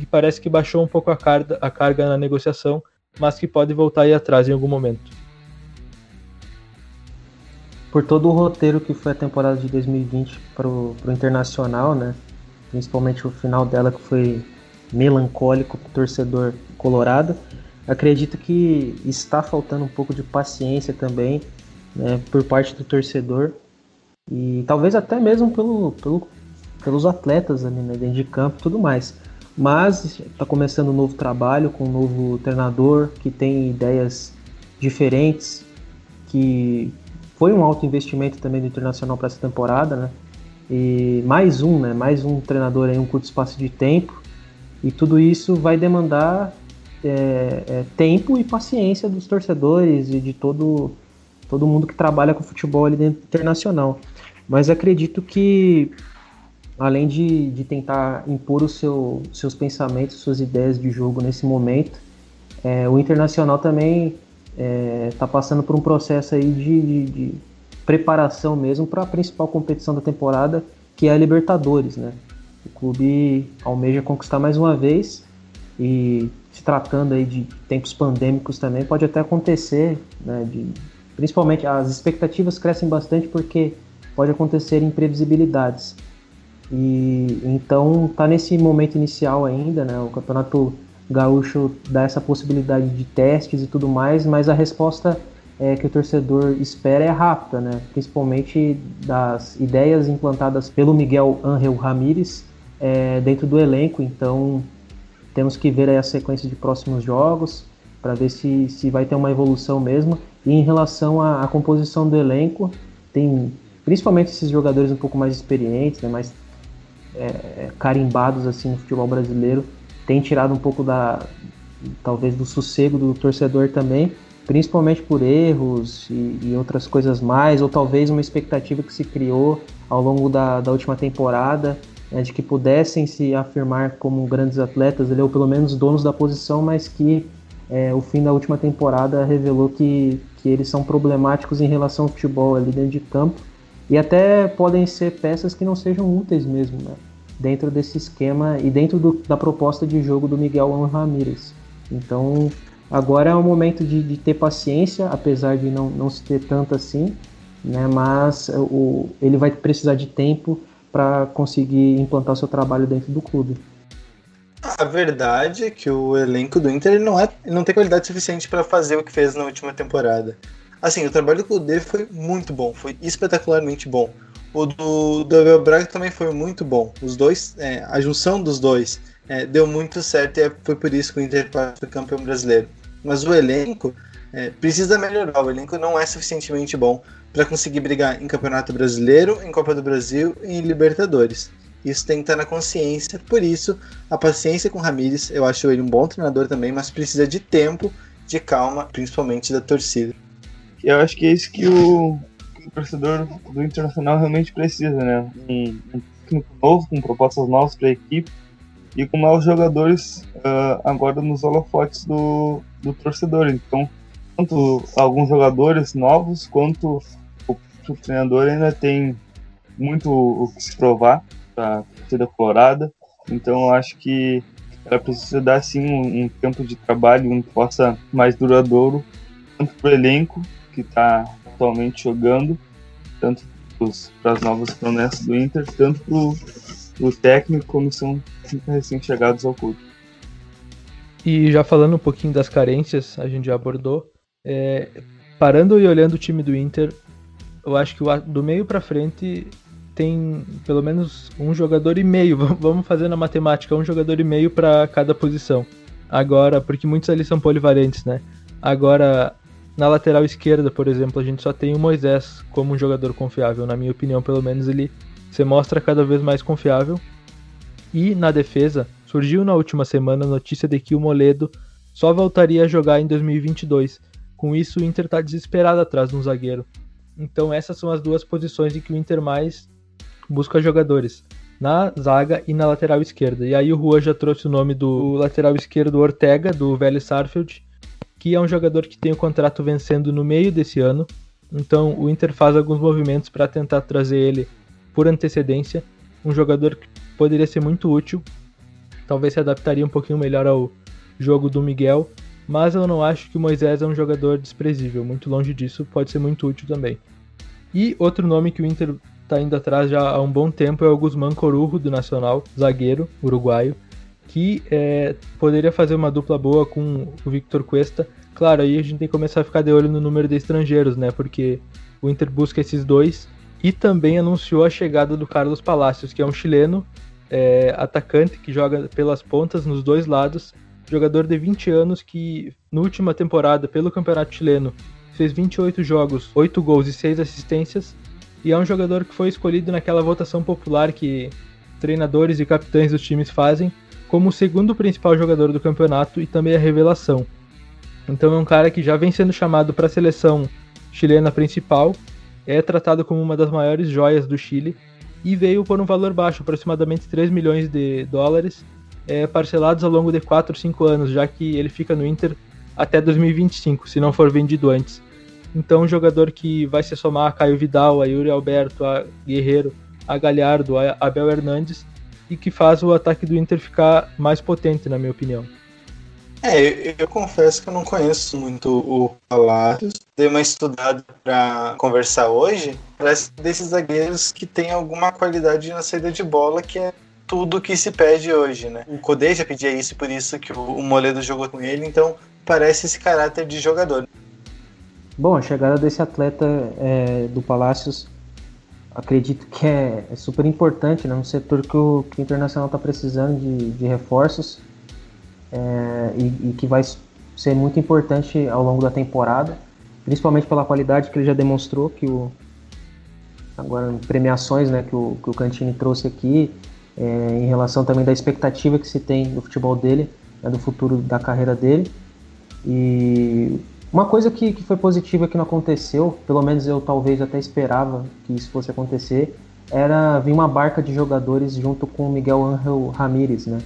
e parece que baixou um pouco a carga, a carga na negociação, mas que pode voltar aí atrás em algum momento. Por todo o roteiro que foi a temporada de 2020 para o Internacional, né? principalmente o final dela que foi melancólico para o torcedor colorado, acredito que está faltando um pouco de paciência também né, por parte do torcedor e talvez até mesmo pelo, pelo pelos atletas ali né, dentro de campo e tudo mais. Mas está começando um novo trabalho com um novo treinador que tem ideias diferentes, que foi um alto investimento também do Internacional para essa temporada, né? E mais um, né? Mais um treinador em um curto espaço de tempo. E tudo isso vai demandar é, é, tempo e paciência dos torcedores e de todo, todo mundo que trabalha com futebol ali dentro internacional. Mas acredito que além de, de tentar impor o seu, seus pensamentos, suas ideias de jogo nesse momento, é, o Internacional também está é, tá passando por um processo aí de, de, de preparação mesmo para a principal competição da temporada, que é a Libertadores, né? O clube almeja conquistar mais uma vez e se tratando aí de tempos pandêmicos também pode até acontecer, né? De, principalmente as expectativas crescem bastante porque pode acontecer imprevisibilidades. E então tá nesse momento inicial ainda, né? O campeonato gaúcho dá essa possibilidade de testes e tudo mais, mas a resposta é, que o torcedor espera é rápida, né? Principalmente das ideias implantadas pelo Miguel Angel Ramírez é, dentro do elenco. Então temos que ver a sequência de próximos jogos para ver se, se vai ter uma evolução mesmo. E em relação à, à composição do elenco, tem principalmente esses jogadores um pouco mais experientes, né, mais é, carimbados assim no futebol brasileiro, tem tirado um pouco da talvez do sossego do torcedor também, principalmente por erros e, e outras coisas mais, ou talvez uma expectativa que se criou ao longo da, da última temporada né, de que pudessem se afirmar como grandes atletas, ou pelo menos donos da posição, mas que é, o fim da última temporada revelou que, que eles são problemáticos em relação ao futebol ali dentro de campo e até podem ser peças que não sejam úteis mesmo, né? Dentro desse esquema e dentro do, da proposta de jogo do Miguel Ramírez. Então, agora é o momento de, de, ter paciência, apesar de não, não se ter tanto assim, né? Mas o, ele vai precisar de tempo para conseguir implantar seu trabalho dentro do clube. A verdade é que o elenco do Inter não, é, não tem qualidade suficiente para fazer o que fez na última temporada. Assim, o trabalho do dele foi muito bom, foi espetacularmente bom. O do, do Abel Braga também foi muito bom. Os dois, é, a junção dos dois é, deu muito certo e é, foi por isso que o Inter foi campeão brasileiro. Mas o elenco é, precisa melhorar. O elenco não é suficientemente bom para conseguir brigar em Campeonato Brasileiro, em Copa do Brasil e em Libertadores. Isso tem que estar na consciência. Por isso, a paciência com o Ramires, eu acho ele um bom treinador também, mas precisa de tempo, de calma, principalmente da torcida. Eu acho que é isso que o, que o torcedor do Internacional realmente precisa, né? Um, um técnico novo, com propostas novas para a equipe e com novos jogadores uh, agora nos holofotes do, do torcedor. Então, tanto alguns jogadores novos quanto o, o treinador ainda tem muito o que se provar para a torcida colorada. Então, eu acho que ela precisa dar sim um, um tempo de trabalho, um que possa mais duradouro, tanto para o elenco que está atualmente jogando, tanto para as novas promessas do Inter, tanto para o técnico como são recém-chegados ao clube. E já falando um pouquinho das carências, a gente já abordou. É, parando e olhando o time do Inter, eu acho que do meio para frente tem pelo menos um jogador e meio, vamos fazer na matemática, um jogador e meio para cada posição. Agora, porque muitos ali são polivalentes, né? Agora, na lateral esquerda, por exemplo, a gente só tem o Moisés como um jogador confiável. Na minha opinião, pelo menos, ele se mostra cada vez mais confiável. E na defesa, surgiu na última semana a notícia de que o Moledo só voltaria a jogar em 2022. Com isso, o Inter está desesperado atrás de um zagueiro. Então, essas são as duas posições em que o Inter mais busca jogadores. Na zaga e na lateral esquerda. E aí o Rua já trouxe o nome do lateral esquerdo Ortega, do Velho Sarfield, que é um jogador que tem o contrato vencendo no meio desse ano. Então o Inter faz alguns movimentos para tentar trazer ele por antecedência. Um jogador que poderia ser muito útil. Talvez se adaptaria um pouquinho melhor ao jogo do Miguel. Mas eu não acho que o Moisés é um jogador desprezível. Muito longe disso, pode ser muito útil também. E outro nome que o Inter está indo atrás já há um bom tempo é o Guzmán Corujo, do Nacional, zagueiro uruguaio, que é, poderia fazer uma dupla boa com o Victor Cuesta. Claro, aí a gente tem que começar a ficar de olho no número de estrangeiros, né? Porque o Inter busca esses dois e também anunciou a chegada do Carlos Palacios, que é um chileno é, atacante que joga pelas pontas nos dois lados, jogador de 20 anos que na última temporada pelo Campeonato Chileno fez 28 jogos, 8 gols e 6 assistências e é um jogador que foi escolhido naquela votação popular que treinadores e capitães dos times fazem como o segundo principal jogador do campeonato e também a revelação. Então é um cara que já vem sendo chamado para a seleção chilena principal, é tratado como uma das maiores joias do Chile e veio por um valor baixo, aproximadamente 3 milhões de dólares, é, parcelados ao longo de 4 ou 5 anos, já que ele fica no Inter até 2025, se não for vendido antes. Então, um jogador que vai se somar a Caio Vidal, a Yuri Alberto, a Guerreiro, a Galhardo, a Abel Hernandes e que faz o ataque do Inter ficar mais potente, na minha opinião. É, eu, eu confesso que eu não conheço muito o Palacios. Dei uma estudada para conversar hoje. Parece desses zagueiros que tem alguma qualidade na saída de bola que é tudo que se pede hoje, né? O Codê já pedia isso, por isso que o Moledo jogou com ele, então parece esse caráter de jogador. Bom, a chegada desse atleta é, do Palácios acredito que é, é, super importante né, no setor que o, que o Internacional está precisando de, de reforços é, e, e, que vai ser muito importante ao longo da temporada, principalmente pela qualidade que ele já demonstrou, que o agora premiações né, que, o, que o Cantini trouxe aqui, é, em relação também da expectativa que se tem do futebol dele, né, do futuro da carreira dele. E uma coisa que, que foi positiva que não aconteceu, pelo menos eu talvez até esperava que isso fosse acontecer, era vir uma barca de jogadores junto com o Miguel Ángel Ramírez, né?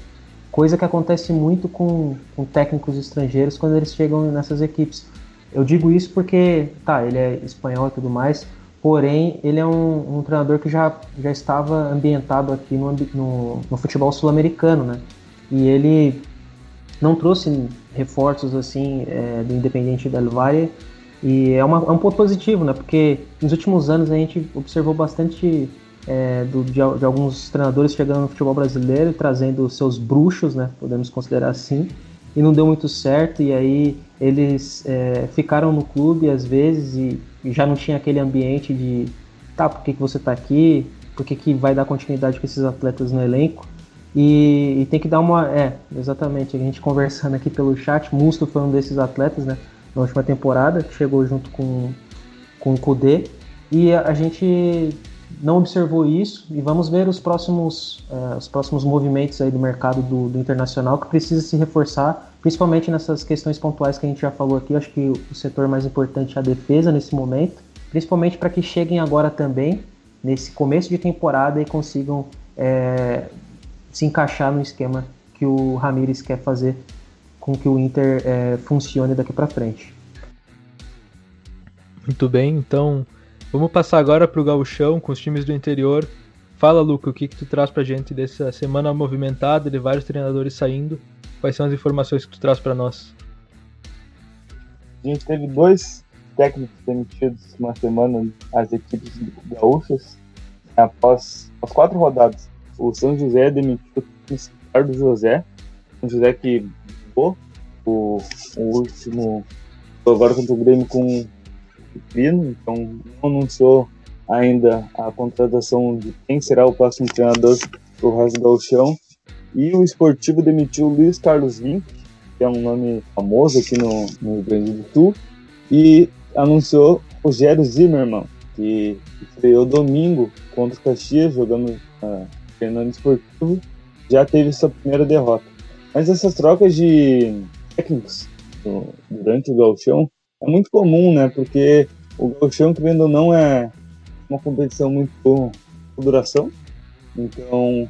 Coisa que acontece muito com, com técnicos estrangeiros quando eles chegam nessas equipes. Eu digo isso porque, tá, ele é espanhol e tudo mais, porém ele é um, um treinador que já, já estava ambientado aqui no, no, no futebol sul-americano, né? E ele não trouxe reforços assim é, do Independente del Valle e é, uma, é, um ponto positivo, né? Porque nos últimos anos a gente observou bastante é, do, de, de, alguns treinadores chegando no futebol brasileiro e trazendo seus bruxos, né? Podemos considerar assim, e não deu muito certo e aí eles é, ficaram no clube às vezes e, e, já não tinha aquele ambiente de tá, por que, que você está aqui? Por que, que vai dar continuidade com esses atletas no elenco? E, e, tem que dar uma. É, exatamente. A gente conversando aqui pelo chat, Musto foi um desses atletas, né? Na última temporada, que chegou junto com, com o Kudê. E a, a gente não observou isso e vamos ver os próximos, uh, os próximos movimentos aí do mercado do, do, internacional que precisa se reforçar, principalmente nessas questões pontuais que a gente já falou aqui. acho que o setor mais importante é a defesa nesse momento, principalmente para que cheguem agora também, nesse começo de temporada, e consigam é, se encaixar no esquema que o Ramires quer fazer com que o Inter é, funcione daqui para frente. Muito bem, então vamos passar agora para o gauchão com os times do interior. Fala, Luca, o que, que tu traz para gente dessa semana movimentada de vários treinadores saindo? Quais são as informações que tu traz para nós? A gente teve dois técnicos demitidos uma semana as equipes gaúchas após as quatro rodadas o São José demitiu o Ricardo José, São José que jogou o, o último agora contra o Grêmio com o Pino, então não anunciou ainda a contratação de quem será o próximo treinador do resto do Gauchão. E o esportivo demitiu o Luiz Carlos Vink, que é um nome famoso aqui no, no Rio Grande do Sul, e anunciou o Rogério Zimmermann, que estreou domingo contra o Caxias, jogando uh, treinando esportivo, já teve sua primeira derrota. Mas essas trocas de técnicos durante o gauchão é muito comum, né? Porque o gauchão, querendo ou não, é uma competição muito com duração. Então,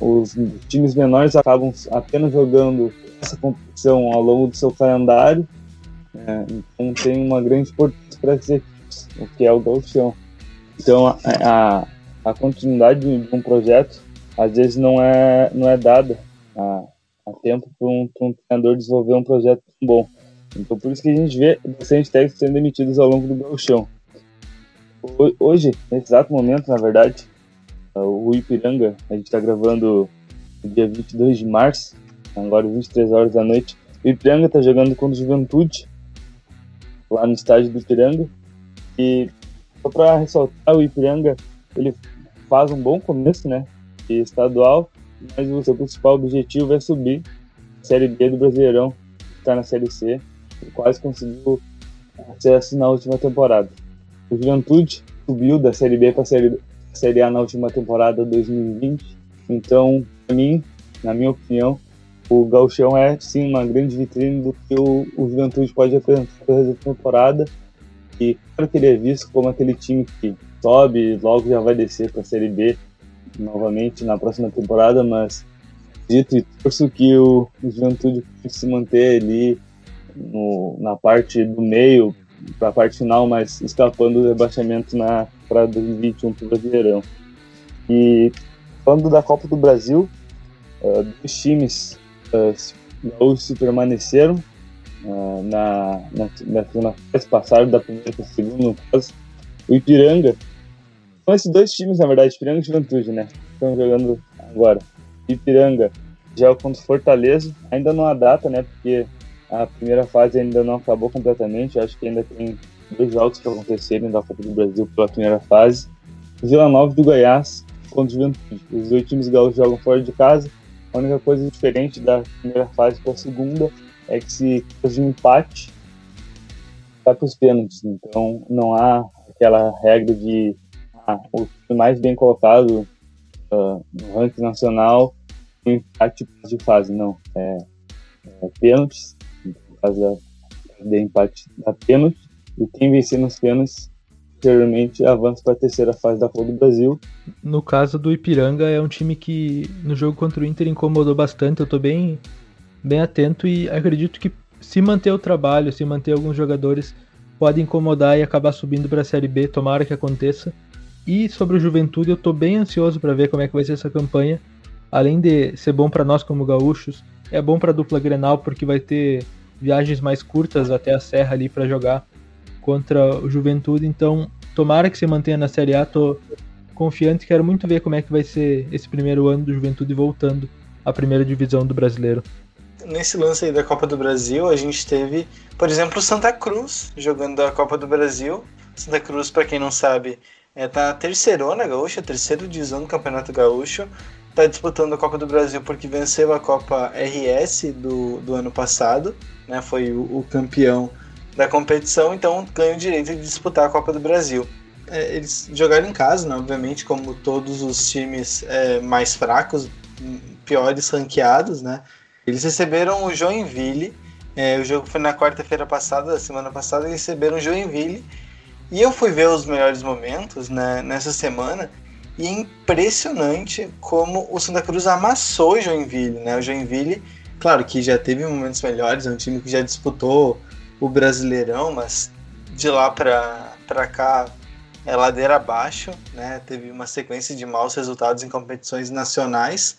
os times menores acabam apenas jogando essa competição ao longo do seu calendário. Né? Então, tem uma grande importância para essas equipes, o que é o gauchão. Então, a, a continuidade de um projeto às vezes não é, não é dada a, a tempo para um, um, treinador desenvolver um projeto bom. Então, por isso que a gente vê bastante técnicos sendo demitidos ao longo do gauchão. Hoje, nesse exato momento, na verdade, o Ipiranga, a gente está gravando dia 22 de março, agora 23 horas da noite. O Ipiranga está jogando contra o Juventude, lá no estádio do Ipiranga. E só para ressaltar, o Ipiranga ele faz um bom começo, né? estadual, mas o seu principal objetivo é subir a Série B do Brasileirão, está na Série C, e quase conseguiu acesso na última temporada. O Juventude subiu da Série B para a série, série A na última temporada 2020, então, para mim, na minha opinião, o Gauchão é sim uma grande vitrine do que o, o Juventude pode apresentar para a temporada. E claro que ele é visto como aquele time que sobe logo já vai descer para a Série B novamente na próxima temporada, mas dito e torço que o, Juventude se manter ali no, na parte do meio para a parte final, mas escapando do rebaixamento na para 2021 para o Brasileirão. E falando da Copa do Brasil, uh, dois times uh, se permaneceram uh, na, na, na fase, passaram da primeira para a segunda, no caso. O Ipiranga são esses dois times, na verdade, Ipiranga e Juventude, né? Estão jogando agora. Ipiranga já contra Fortaleza. Ainda não há data, né? Porque a primeira fase ainda não acabou completamente. Acho que ainda tem dois jogos que acontecerem da Copa do Brasil pela primeira fase. Vila Nova do Goiás contra Juventude. Os dois times gaúchos jogam fora de casa. A única coisa diferente da primeira fase para a segunda é que se fazer um empate, vai para os pênaltis. Então não há aquela regra de o time mais bem colocado uh, no ranking nacional em empate de fase, não. É, é pênaltis, fase da, de empate da pênalti, e quem vencer nos pênaltis posteriormente avança para a terceira fase da Copa do Brasil. No caso do Ipiranga, é um time que no jogo contra o Inter incomodou bastante. Eu estou bem, bem atento e acredito que se manter o trabalho, se manter alguns jogadores, pode incomodar e acabar subindo para a Série B. Tomara que aconteça. E sobre o Juventude, eu tô bem ansioso para ver como é que vai ser essa campanha. Além de ser bom para nós como gaúchos, é bom para a dupla Grenal porque vai ter viagens mais curtas até a Serra ali para jogar contra o Juventude. Então, tomara que se mantenha na Série A. Tô confiante, quero muito ver como é que vai ser esse primeiro ano do Juventude voltando à primeira divisão do Brasileiro. Nesse lance aí da Copa do Brasil, a gente teve, por exemplo, o Santa Cruz jogando a Copa do Brasil. Santa Cruz, para quem não sabe, é, tá terceirona gaúcha, terceiro divisão do Campeonato Gaúcho. Tá disputando a Copa do Brasil porque venceu a Copa RS do, do ano passado, né? Foi o, o campeão da competição, então ganha o direito de disputar a Copa do Brasil. É, eles jogaram em casa, né, obviamente, como todos os times é, mais fracos, piores ranqueados, né? Eles receberam o Joinville, é, o jogo foi na quarta-feira passada, semana passada, eles receberam o Joinville e eu fui ver os melhores momentos né, nessa semana e é impressionante como o Santa Cruz amassou o Joinville, né? O Joinville, claro que já teve momentos melhores, é um time que já disputou o Brasileirão, mas de lá para cá é ladeira abaixo, né? Teve uma sequência de maus resultados em competições nacionais,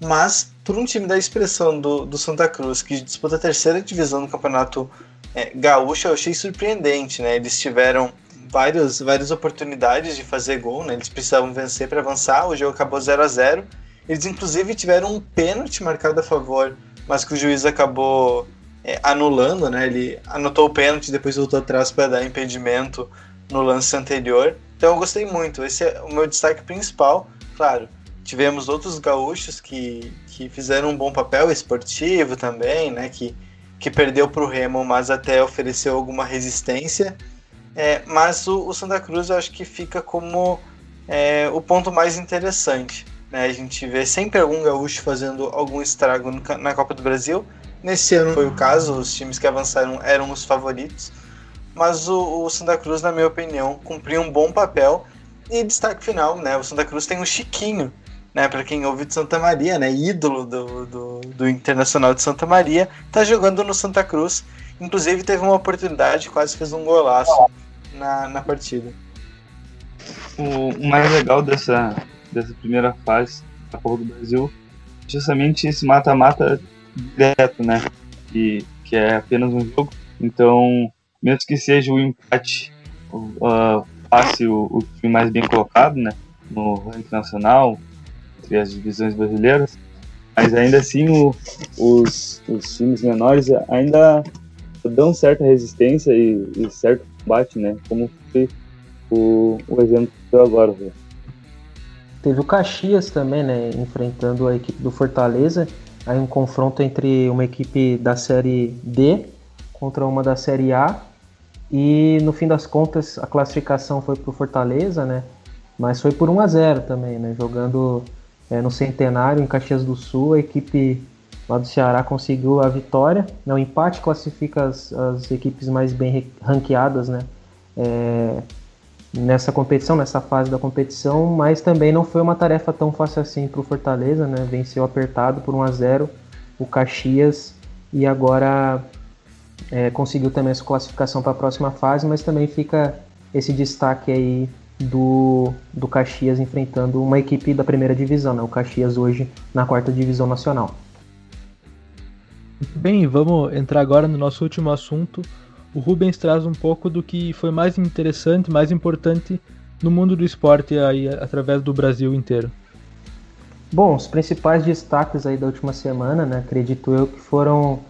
mas por um time da expressão do, do Santa Cruz, que disputa a terceira divisão do Campeonato é, gaúcho eu achei surpreendente, né? Eles tiveram vários, várias oportunidades de fazer gol, né? Eles precisavam vencer para avançar, o jogo acabou 0 a 0 Eles inclusive tiveram um pênalti marcado a favor, mas que o juiz acabou é, anulando, né? Ele anotou o pênalti, depois voltou atrás para dar impedimento no lance anterior. Então eu gostei muito. Esse é o meu destaque principal. Claro, tivemos outros gaúchos que, que fizeram um bom papel esportivo também, né? Que, que perdeu para o Remo, mas até ofereceu alguma resistência. É, mas o, o, Santa Cruz eu acho que fica como é, o ponto mais interessante. Né? A gente vê sempre algum gaúcho fazendo algum estrago no, na Copa do Brasil. Nesse ano foi o caso, os times que avançaram eram os favoritos. Mas o, o Santa Cruz, na minha opinião, cumpriu um bom papel. E destaque final, né? O Santa Cruz tem o Chiquinho, né, para quem ouve de Santa Maria, né, ídolo do, do, do, Internacional de Santa Maria, tá jogando no Santa Cruz. Inclusive teve uma oportunidade, quase fez um golaço na, na partida. O, mais legal dessa, dessa primeira fase da Copa do Brasil justamente esse mata-mata direto, né? Que, que é apenas um jogo. Então, mesmo que seja o empate, uh, passe o, o time mais bem colocado, né? No ranking nacional, entre as divisões brasileiras, mas ainda assim o, os, os times menores ainda dão certa resistência e, e certo combate, né? Como foi o, o exemplo que deu agora. Viu? Teve o Caxias também, né? Enfrentando a equipe do Fortaleza. Aí um confronto entre uma equipe da série D contra uma da série A. E no fim das contas a classificação foi para o Fortaleza, né? Mas foi por 1 a 0 também, né? Jogando é, no Centenário, em Caxias do Sul, a equipe lá do Ceará conseguiu a vitória. O empate classifica as, as equipes mais bem ranqueadas né, é, nessa competição, nessa fase da competição, mas também não foi uma tarefa tão fácil assim para o Fortaleza, né? venceu apertado por 1 a 0 o Caxias e agora é, conseguiu também essa classificação para a próxima fase, mas também fica esse destaque aí do, do Caxias enfrentando uma equipe da primeira divisão, né? o Caxias hoje na quarta divisão nacional. Bem, vamos entrar agora no nosso último assunto. O Rubens traz um pouco do que foi mais interessante, mais importante no mundo do esporte aí através do Brasil inteiro. Bom, os principais destaques aí da última semana, né, acredito eu que foram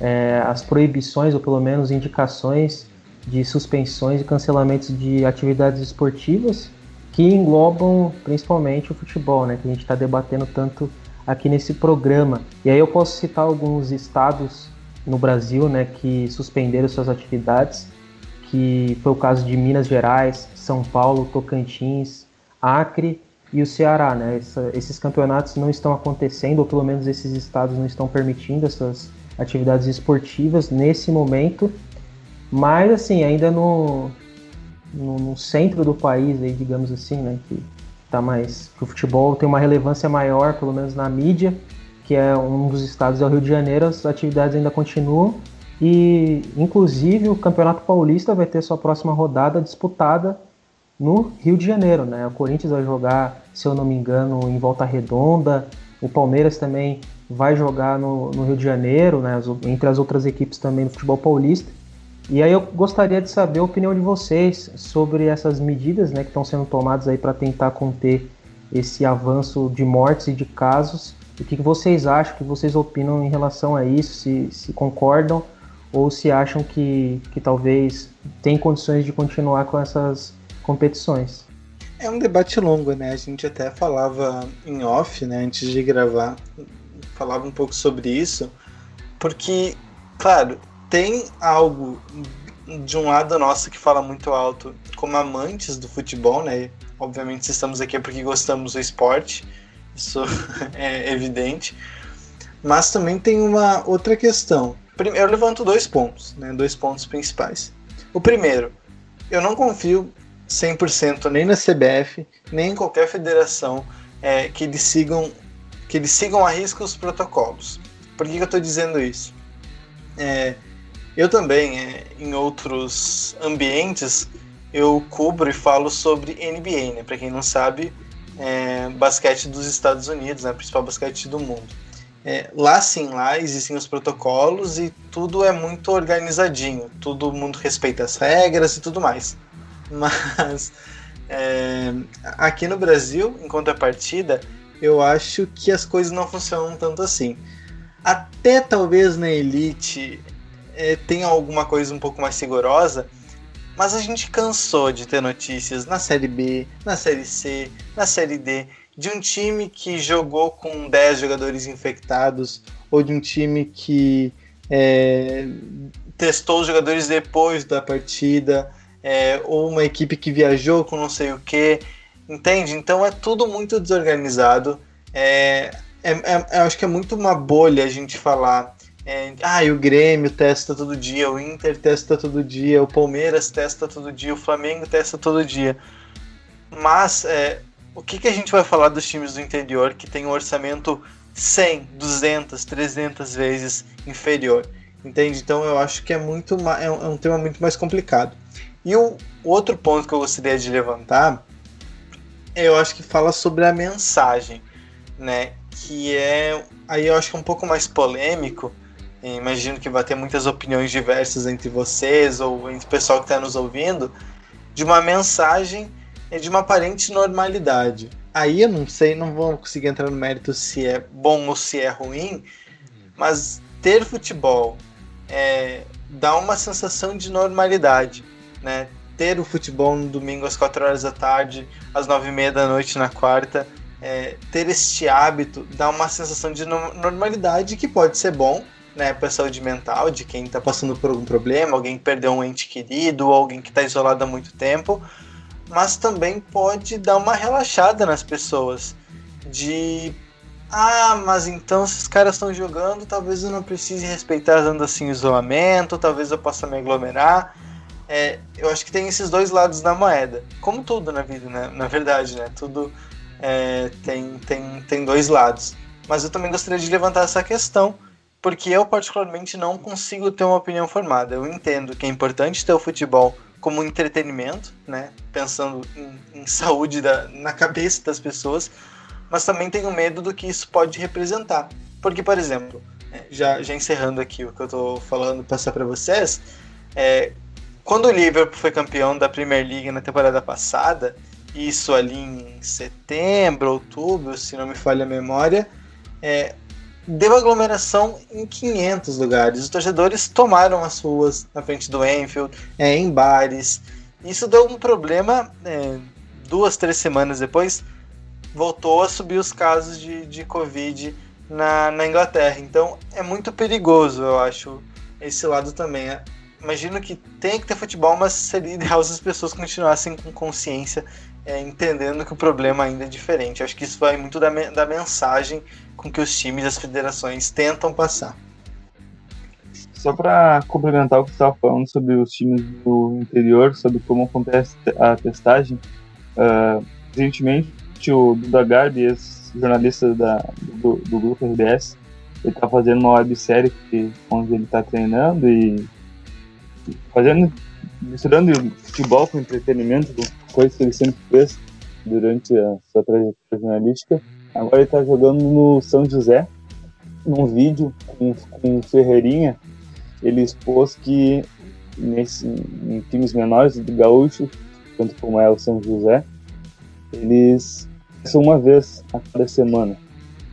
é, as proibições ou pelo menos indicações de suspensões e cancelamentos de atividades esportivas que englobam principalmente o futebol, né, que a gente está debatendo tanto aqui nesse programa. E aí eu posso citar alguns estados no Brasil, né, que suspenderam suas atividades, que foi o caso de Minas Gerais, São Paulo, Tocantins, Acre e o Ceará, né? Essa, esses campeonatos não estão acontecendo, ou pelo menos esses estados não estão permitindo essas atividades esportivas nesse momento. Mas assim, ainda no, no, no centro do país, aí, digamos assim, né? Que tá mais. Que o futebol tem uma relevância maior, pelo menos na mídia, que é um dos estados é o Rio de Janeiro, as atividades ainda continuam. E inclusive o Campeonato Paulista vai ter sua próxima rodada disputada no Rio de Janeiro, né? O Corinthians vai jogar, se eu não me engano, em Volta Redonda. O Palmeiras também vai jogar no, no Rio de Janeiro, né? entre as outras equipes também do futebol paulista. E aí eu gostaria de saber a opinião de vocês sobre essas medidas né, que estão sendo tomadas aí para tentar conter esse avanço de mortes e de casos. O que vocês acham, o que vocês opinam em relação a isso, se, se concordam ou se acham que, que talvez tem condições de continuar com essas competições. É um debate longo, né? A gente até falava em off, né, antes de gravar, falava um pouco sobre isso, porque, claro, tem algo de um lado nosso que fala muito alto, como amantes do futebol, né? Obviamente, se estamos aqui é porque gostamos do esporte, isso é evidente. Mas também tem uma outra questão. Eu levanto dois pontos, né? Dois pontos principais. O primeiro, eu não confio 100% nem na CBF, nem em qualquer federação é, que eles sigam que eles sigam a risco os protocolos. Por que, que eu estou dizendo isso? É, eu também, é, em outros ambientes, eu cubro e falo sobre NBA, né? Para quem não sabe, é, basquete dos Estados Unidos, né? Principal basquete do mundo. É, lá sim, lá existem os protocolos e tudo é muito organizadinho, todo mundo respeita as regras e tudo mais. Mas é, aqui no Brasil, em contrapartida, eu acho que as coisas não funcionam tanto assim. Até talvez na elite é, tem alguma coisa um pouco mais rigorosa, Mas a gente cansou de ter notícias na Série B, na Série C, na Série D, de um time que jogou com 10 jogadores infectados, ou de um time que é, testou os jogadores depois da partida, é, ou uma equipe que viajou com não sei o que, entende? Então é tudo muito desorganizado. É, é, é, eu acho que é muito uma bolha a gente falar. É, ah, o Grêmio testa todo dia, o Inter testa todo dia, o Palmeiras testa todo dia, o Flamengo testa todo dia. Mas é, o que, que a gente vai falar dos times do interior que tem um orçamento 100, 200, 300 vezes inferior? Entende? Então eu acho que é muito é um, é um tema muito mais complicado. E o outro ponto que eu gostaria de levantar, eu acho que fala sobre a mensagem, né? Que é aí eu acho que é um pouco mais polêmico. Imagino que vai ter muitas opiniões diversas entre vocês ou entre o pessoal que está nos ouvindo, de uma mensagem de uma aparente normalidade. Aí eu não sei, não vou conseguir entrar no mérito se é bom ou se é ruim, mas ter futebol é, dá uma sensação de normalidade, né? Ter o futebol no domingo às 4 horas da tarde, às 9 e meia da noite na quarta, é, ter este hábito dá uma sensação de normalidade que pode ser bom, né, para saúde mental de quem está passando por algum problema, alguém que perdeu um ente querido, alguém que está isolado há muito tempo, mas também pode dar uma relaxada nas pessoas de ah, mas então se os caras estão jogando, talvez eu não precise respeitar dando assim isolamento, talvez eu possa me aglomerar. É, eu acho que tem esses dois lados da moeda. Como tudo na vida, né? Na verdade, né? Tudo é, tem, tem, tem dois lados. Mas eu também gostaria de levantar essa questão, porque eu particularmente não consigo ter uma opinião formada. Eu entendo que é importante ter o futebol como entretenimento, né? Pensando em, em saúde da, na cabeça das pessoas, mas também tenho medo do que isso pode representar. Porque, por exemplo, é, já, já encerrando aqui o que eu estou falando, passar para vocês, é, quando o Liverpool foi campeão da Premier League na temporada passada, isso ali em setembro, outubro, se não me falha a memória, é, deu aglomeração em 500 lugares. Os torcedores tomaram as ruas na frente do Enfield, é, em bares. Isso deu um problema é, duas, três semanas depois voltou a subir os casos de, de Covid na, na Inglaterra. Então é muito perigoso, eu acho, esse lado também. Imagino que tem que ter futebol, mas seria ideal se as pessoas continuassem com consciência, é, entendendo que o problema ainda é diferente. Acho que isso vai muito da, da mensagem com que os times e as federações tentam passar. Só para complementar o que você estava falando sobre os times do interior, sobre como acontece a testagem, uh, recentemente o Duda Garbi, ex-jornalista do, do grupo RBS, ele tá fazendo uma websérie que, onde ele tá treinando e fazendo, misturando futebol com entretenimento, coisa que ele sempre fez durante a sua trajetória jornalística. Agora ele tá jogando no São José, num vídeo com, com Ferreirinha, ele expôs que nesse, em times menores do Gaúcho, tanto como é o São José, eles são uma vez a cada semana.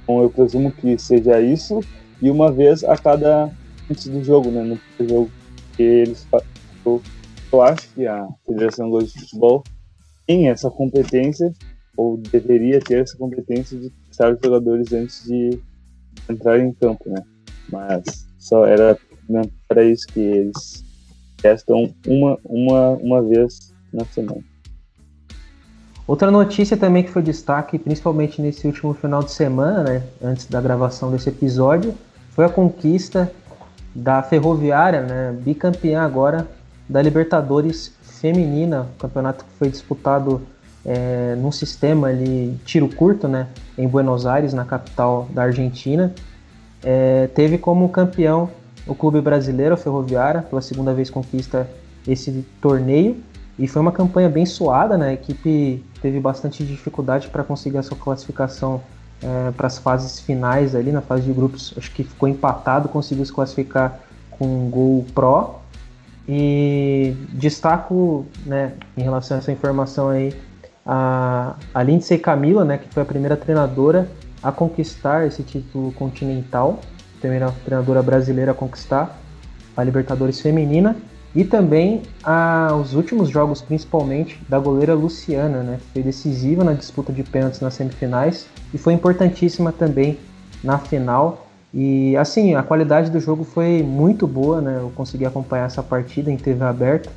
Então eu presumo que seja isso e uma vez a cada antes do jogo, né? No jogo que eles eu, eu acho que a Federação Goiás de Futebol tem essa competência ou deveria ter essa competência de testar os jogadores antes de entrar em campo, né? Mas só era para isso que eles testam uma, uma, uma vez na semana. Outra notícia também que foi destaque, principalmente nesse último final de semana, né, antes da gravação desse episódio, foi a conquista da Ferroviária, né, bicampeã agora da Libertadores Feminina, campeonato que foi disputado é, num sistema ali tiro curto, né, em Buenos Aires, na capital da Argentina. É, teve como campeão o clube brasileiro, a Ferroviária, pela segunda vez conquista esse torneio e foi uma campanha bem suada, né? A equipe teve bastante dificuldade para conseguir a sua classificação é, para as fases finais ali, na fase de grupos, acho que ficou empatado, conseguiu se classificar com um gol pró. E destaco, né, em relação a essa informação aí, a, a Lindsay Camila, né, que foi a primeira treinadora a conquistar esse título continental, primeira treinadora brasileira a conquistar a Libertadores Feminina E também a, os últimos jogos, principalmente, da goleira Luciana, né? Foi decisiva na disputa de pênaltis nas semifinais e foi importantíssima também na final. E assim, a qualidade do jogo foi muito boa, né? Eu consegui acompanhar essa partida em TV aberta,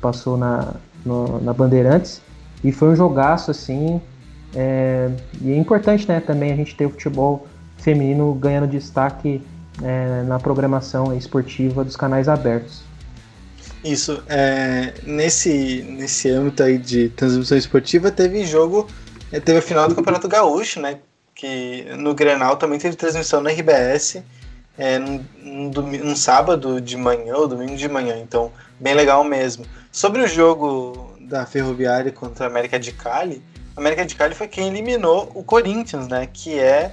passou na, no, na Bandeirantes, e foi um jogaço assim. É, e é importante, né? Também a gente ter o futebol feminino ganhando destaque é, na programação esportiva dos canais abertos. Isso, é, nesse, nesse âmbito aí de transmissão esportiva, teve jogo, teve a final do Campeonato Gaúcho, né? Que no Grenal também teve transmissão na RBS, é, num, num, sábado de manhã ou domingo de manhã, então bem legal mesmo. Sobre o jogo da Ferroviária contra a América de Cali, a América de Cali foi quem eliminou o Corinthians, né? Que é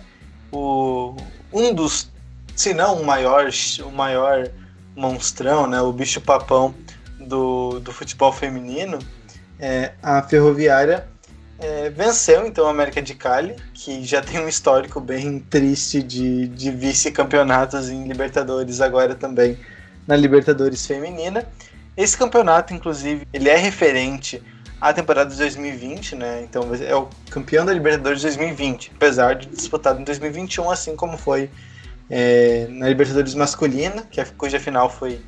o, um dos, se não o maior, o maior monstrão, né, o bicho papão do, do futebol feminino, é, a Ferroviária é, venceu então a América de Cali, que já tem um histórico bem triste de, de vice-campeonatos em Libertadores, agora também na Libertadores Feminina. Esse campeonato, inclusive, ele é referente à temporada de 2020, né? Então é o campeão da Libertadores 2020, apesar de disputado em 2021, assim como foi é, na Libertadores masculina, que a, cuja final foi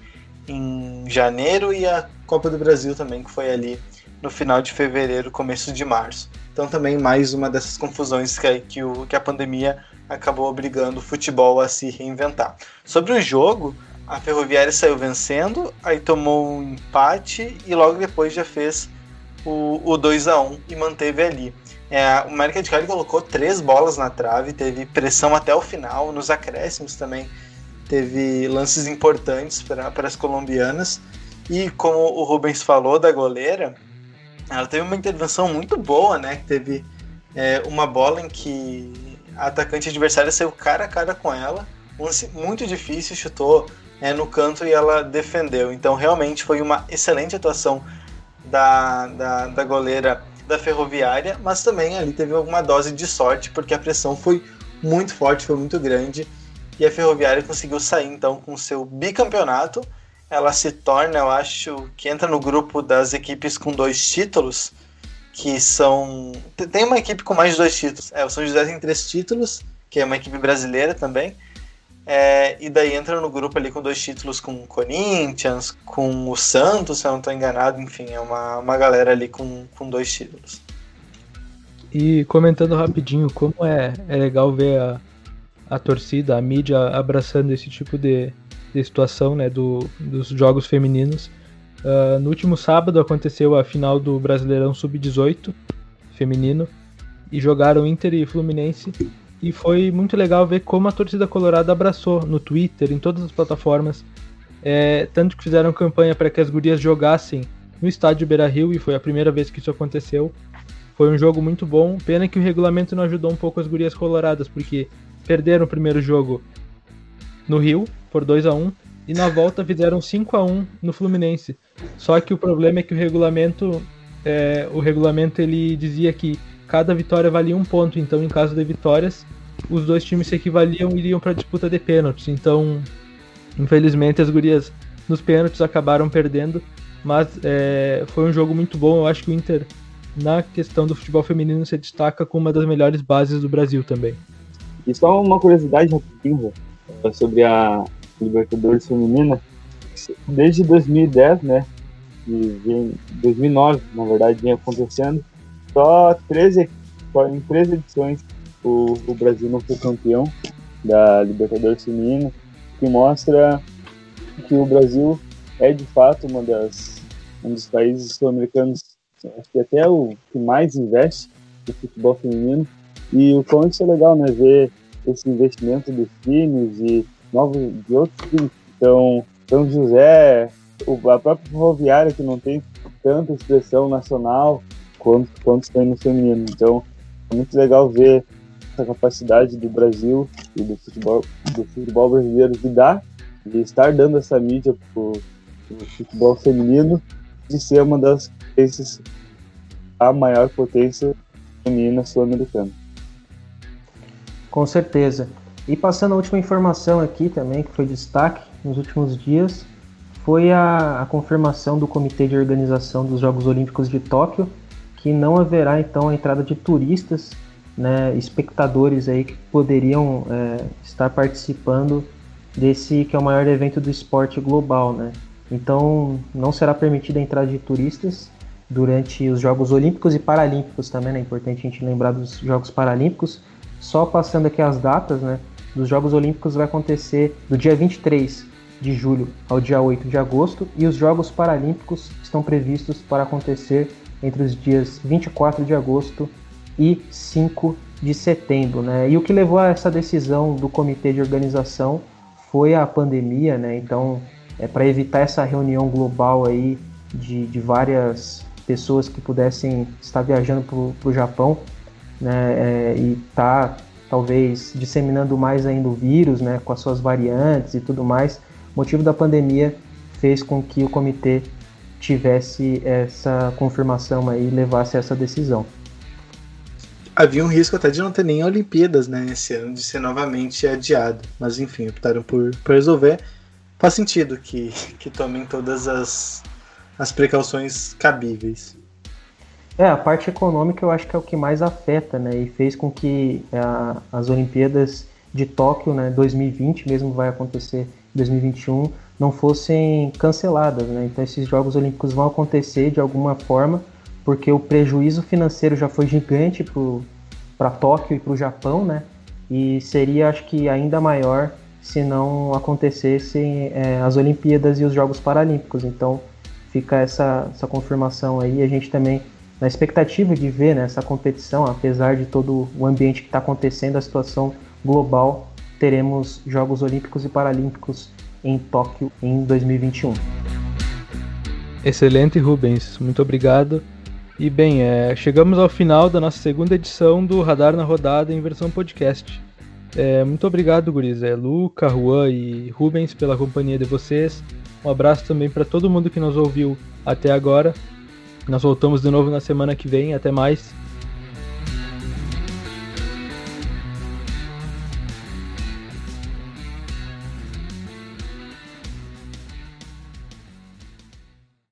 em janeiro, e a Copa do Brasil também, que foi ali no final de fevereiro, começo de março. Então também mais uma dessas confusões que, que, o, que a pandemia acabou obrigando o futebol a se reinventar. Sobre o jogo, a Ferroviária saiu vencendo, aí tomou um empate e logo depois já fez o, o 2 a 1 e manteve ali. É, o América de Cali colocou três bolas na trave, teve pressão até o final, nos acréscimos também teve lances importantes para as colombianas. E como o Rubens falou da goleira, ela teve uma intervenção muito boa, né? Teve é, uma bola em que a atacante adversária saiu cara a cara com ela, lance muito difícil, chutou é, no canto e ela defendeu. Então realmente foi uma excelente atuação da, da, da goleira da Ferroviária, mas também ali teve alguma dose de sorte, porque a pressão foi muito forte, foi muito grande, e a Ferroviária conseguiu sair então com seu bicampeonato. Ela se torna, eu acho, que entra no grupo das equipes com dois títulos, que são. Tem uma equipe com mais de dois títulos. É, o São José tem três títulos, que é uma equipe brasileira também. É, e daí entra no grupo ali com dois títulos com o Corinthians, com o Santos, se eu não estou enganado, enfim, é uma, uma galera ali com, com dois títulos. E comentando rapidinho, como é, é legal ver a, a torcida, a mídia abraçando esse tipo de, de situação né, do, dos jogos femininos. Uh, no último sábado aconteceu a final do Brasileirão Sub-18 feminino e jogaram Inter e Fluminense e foi muito legal ver como a torcida colorada abraçou no Twitter, em todas as plataformas. É, tanto que fizeram campanha para que as gurias jogassem no estádio Beira Rio, e foi a primeira vez que isso aconteceu. Foi um jogo muito bom. Pena que o regulamento não ajudou um pouco as gurias coloradas, porque perderam o primeiro jogo no Rio, por 2 a 1 e na volta fizeram 5 a 1 no Fluminense. Só que o problema é que o regulamento, é, o regulamento ele dizia que cada vitória valia um ponto, então em caso de vitórias, os dois times se equivaliam e iriam para disputa de pênaltis. Então, infelizmente, as gurias nos pênaltis acabaram perdendo, mas é, foi um jogo muito bom. Eu acho que o Inter, na questão do futebol feminino, se destaca como uma das melhores bases do Brasil também. E só uma curiosidade rapidinho sobre a Libertadores Feminina. Desde 2010, né? E vem, 2009, na verdade, vem acontecendo só 13, só em três edições o, o Brasil não foi campeão da Libertadores Feminina, que mostra que o Brasil é de fato uma das, um dos países sul-americanos, acho que até o que mais investe no futebol feminino. E o quanto isso é legal, né? Ver esse investimento dos times e novos de outros times. Então, São José, a própria Ferroviária, que não tem tanta expressão nacional, quanto, quanto tem no feminino. Então, é muito legal ver essa capacidade do Brasil e do futebol, do futebol brasileiro de dar, de estar dando essa mídia para o futebol feminino, de ser uma das potências, a maior potência feminina sul-americana. Com certeza. E passando a última informação aqui também, que foi destaque nos últimos dias, foi a, a confirmação do Comitê de Organização dos Jogos Olímpicos de Tóquio, que não haverá então a entrada de turistas, né, espectadores aí que poderiam é, estar participando desse que é o maior evento do esporte global, né? Então não será permitida a entrada de turistas durante os Jogos Olímpicos e Paralímpicos também, né? É importante a gente lembrar dos Jogos Paralímpicos. Só passando aqui as datas, né? Dos Jogos Olímpicos vai acontecer do dia 23 de julho ao dia 8 de agosto e os Jogos Paralímpicos estão previstos para acontecer entre os dias 24 de agosto e 5 de setembro, né? E o que levou a essa decisão do comitê de organização foi a pandemia, né? Então, é para evitar essa reunião global aí de, de várias pessoas que pudessem estar viajando para o Japão, né? É, e tá talvez disseminando mais ainda o vírus, né? Com as suas variantes e tudo mais motivo da pandemia fez com que o comitê tivesse essa confirmação aí, levasse essa decisão. Havia um risco até de não ter nem Olimpíadas, né, esse ano, de ser novamente adiado. Mas enfim, optaram por, por resolver. Faz sentido que, que tomem todas as, as precauções cabíveis. É, a parte econômica eu acho que é o que mais afeta, né, e fez com que a, as Olimpíadas de Tóquio, né, 2020 mesmo vai acontecer 2021 não fossem canceladas. Né? Então esses Jogos Olímpicos vão acontecer de alguma forma, porque o prejuízo financeiro já foi gigante para Tóquio e para o Japão, né? e seria acho que ainda maior se não acontecessem é, as Olimpíadas e os Jogos Paralímpicos. Então fica essa, essa confirmação aí. A gente também na expectativa de ver né, essa competição, apesar de todo o ambiente que está acontecendo, a situação global teremos Jogos Olímpicos e Paralímpicos em Tóquio em 2021. Excelente, Rubens. Muito obrigado. E bem, é, chegamos ao final da nossa segunda edição do Radar na Rodada em versão podcast. É, muito obrigado, guris. É, Luca, Juan e Rubens pela companhia de vocês. Um abraço também para todo mundo que nos ouviu até agora. Nós voltamos de novo na semana que vem. Até mais.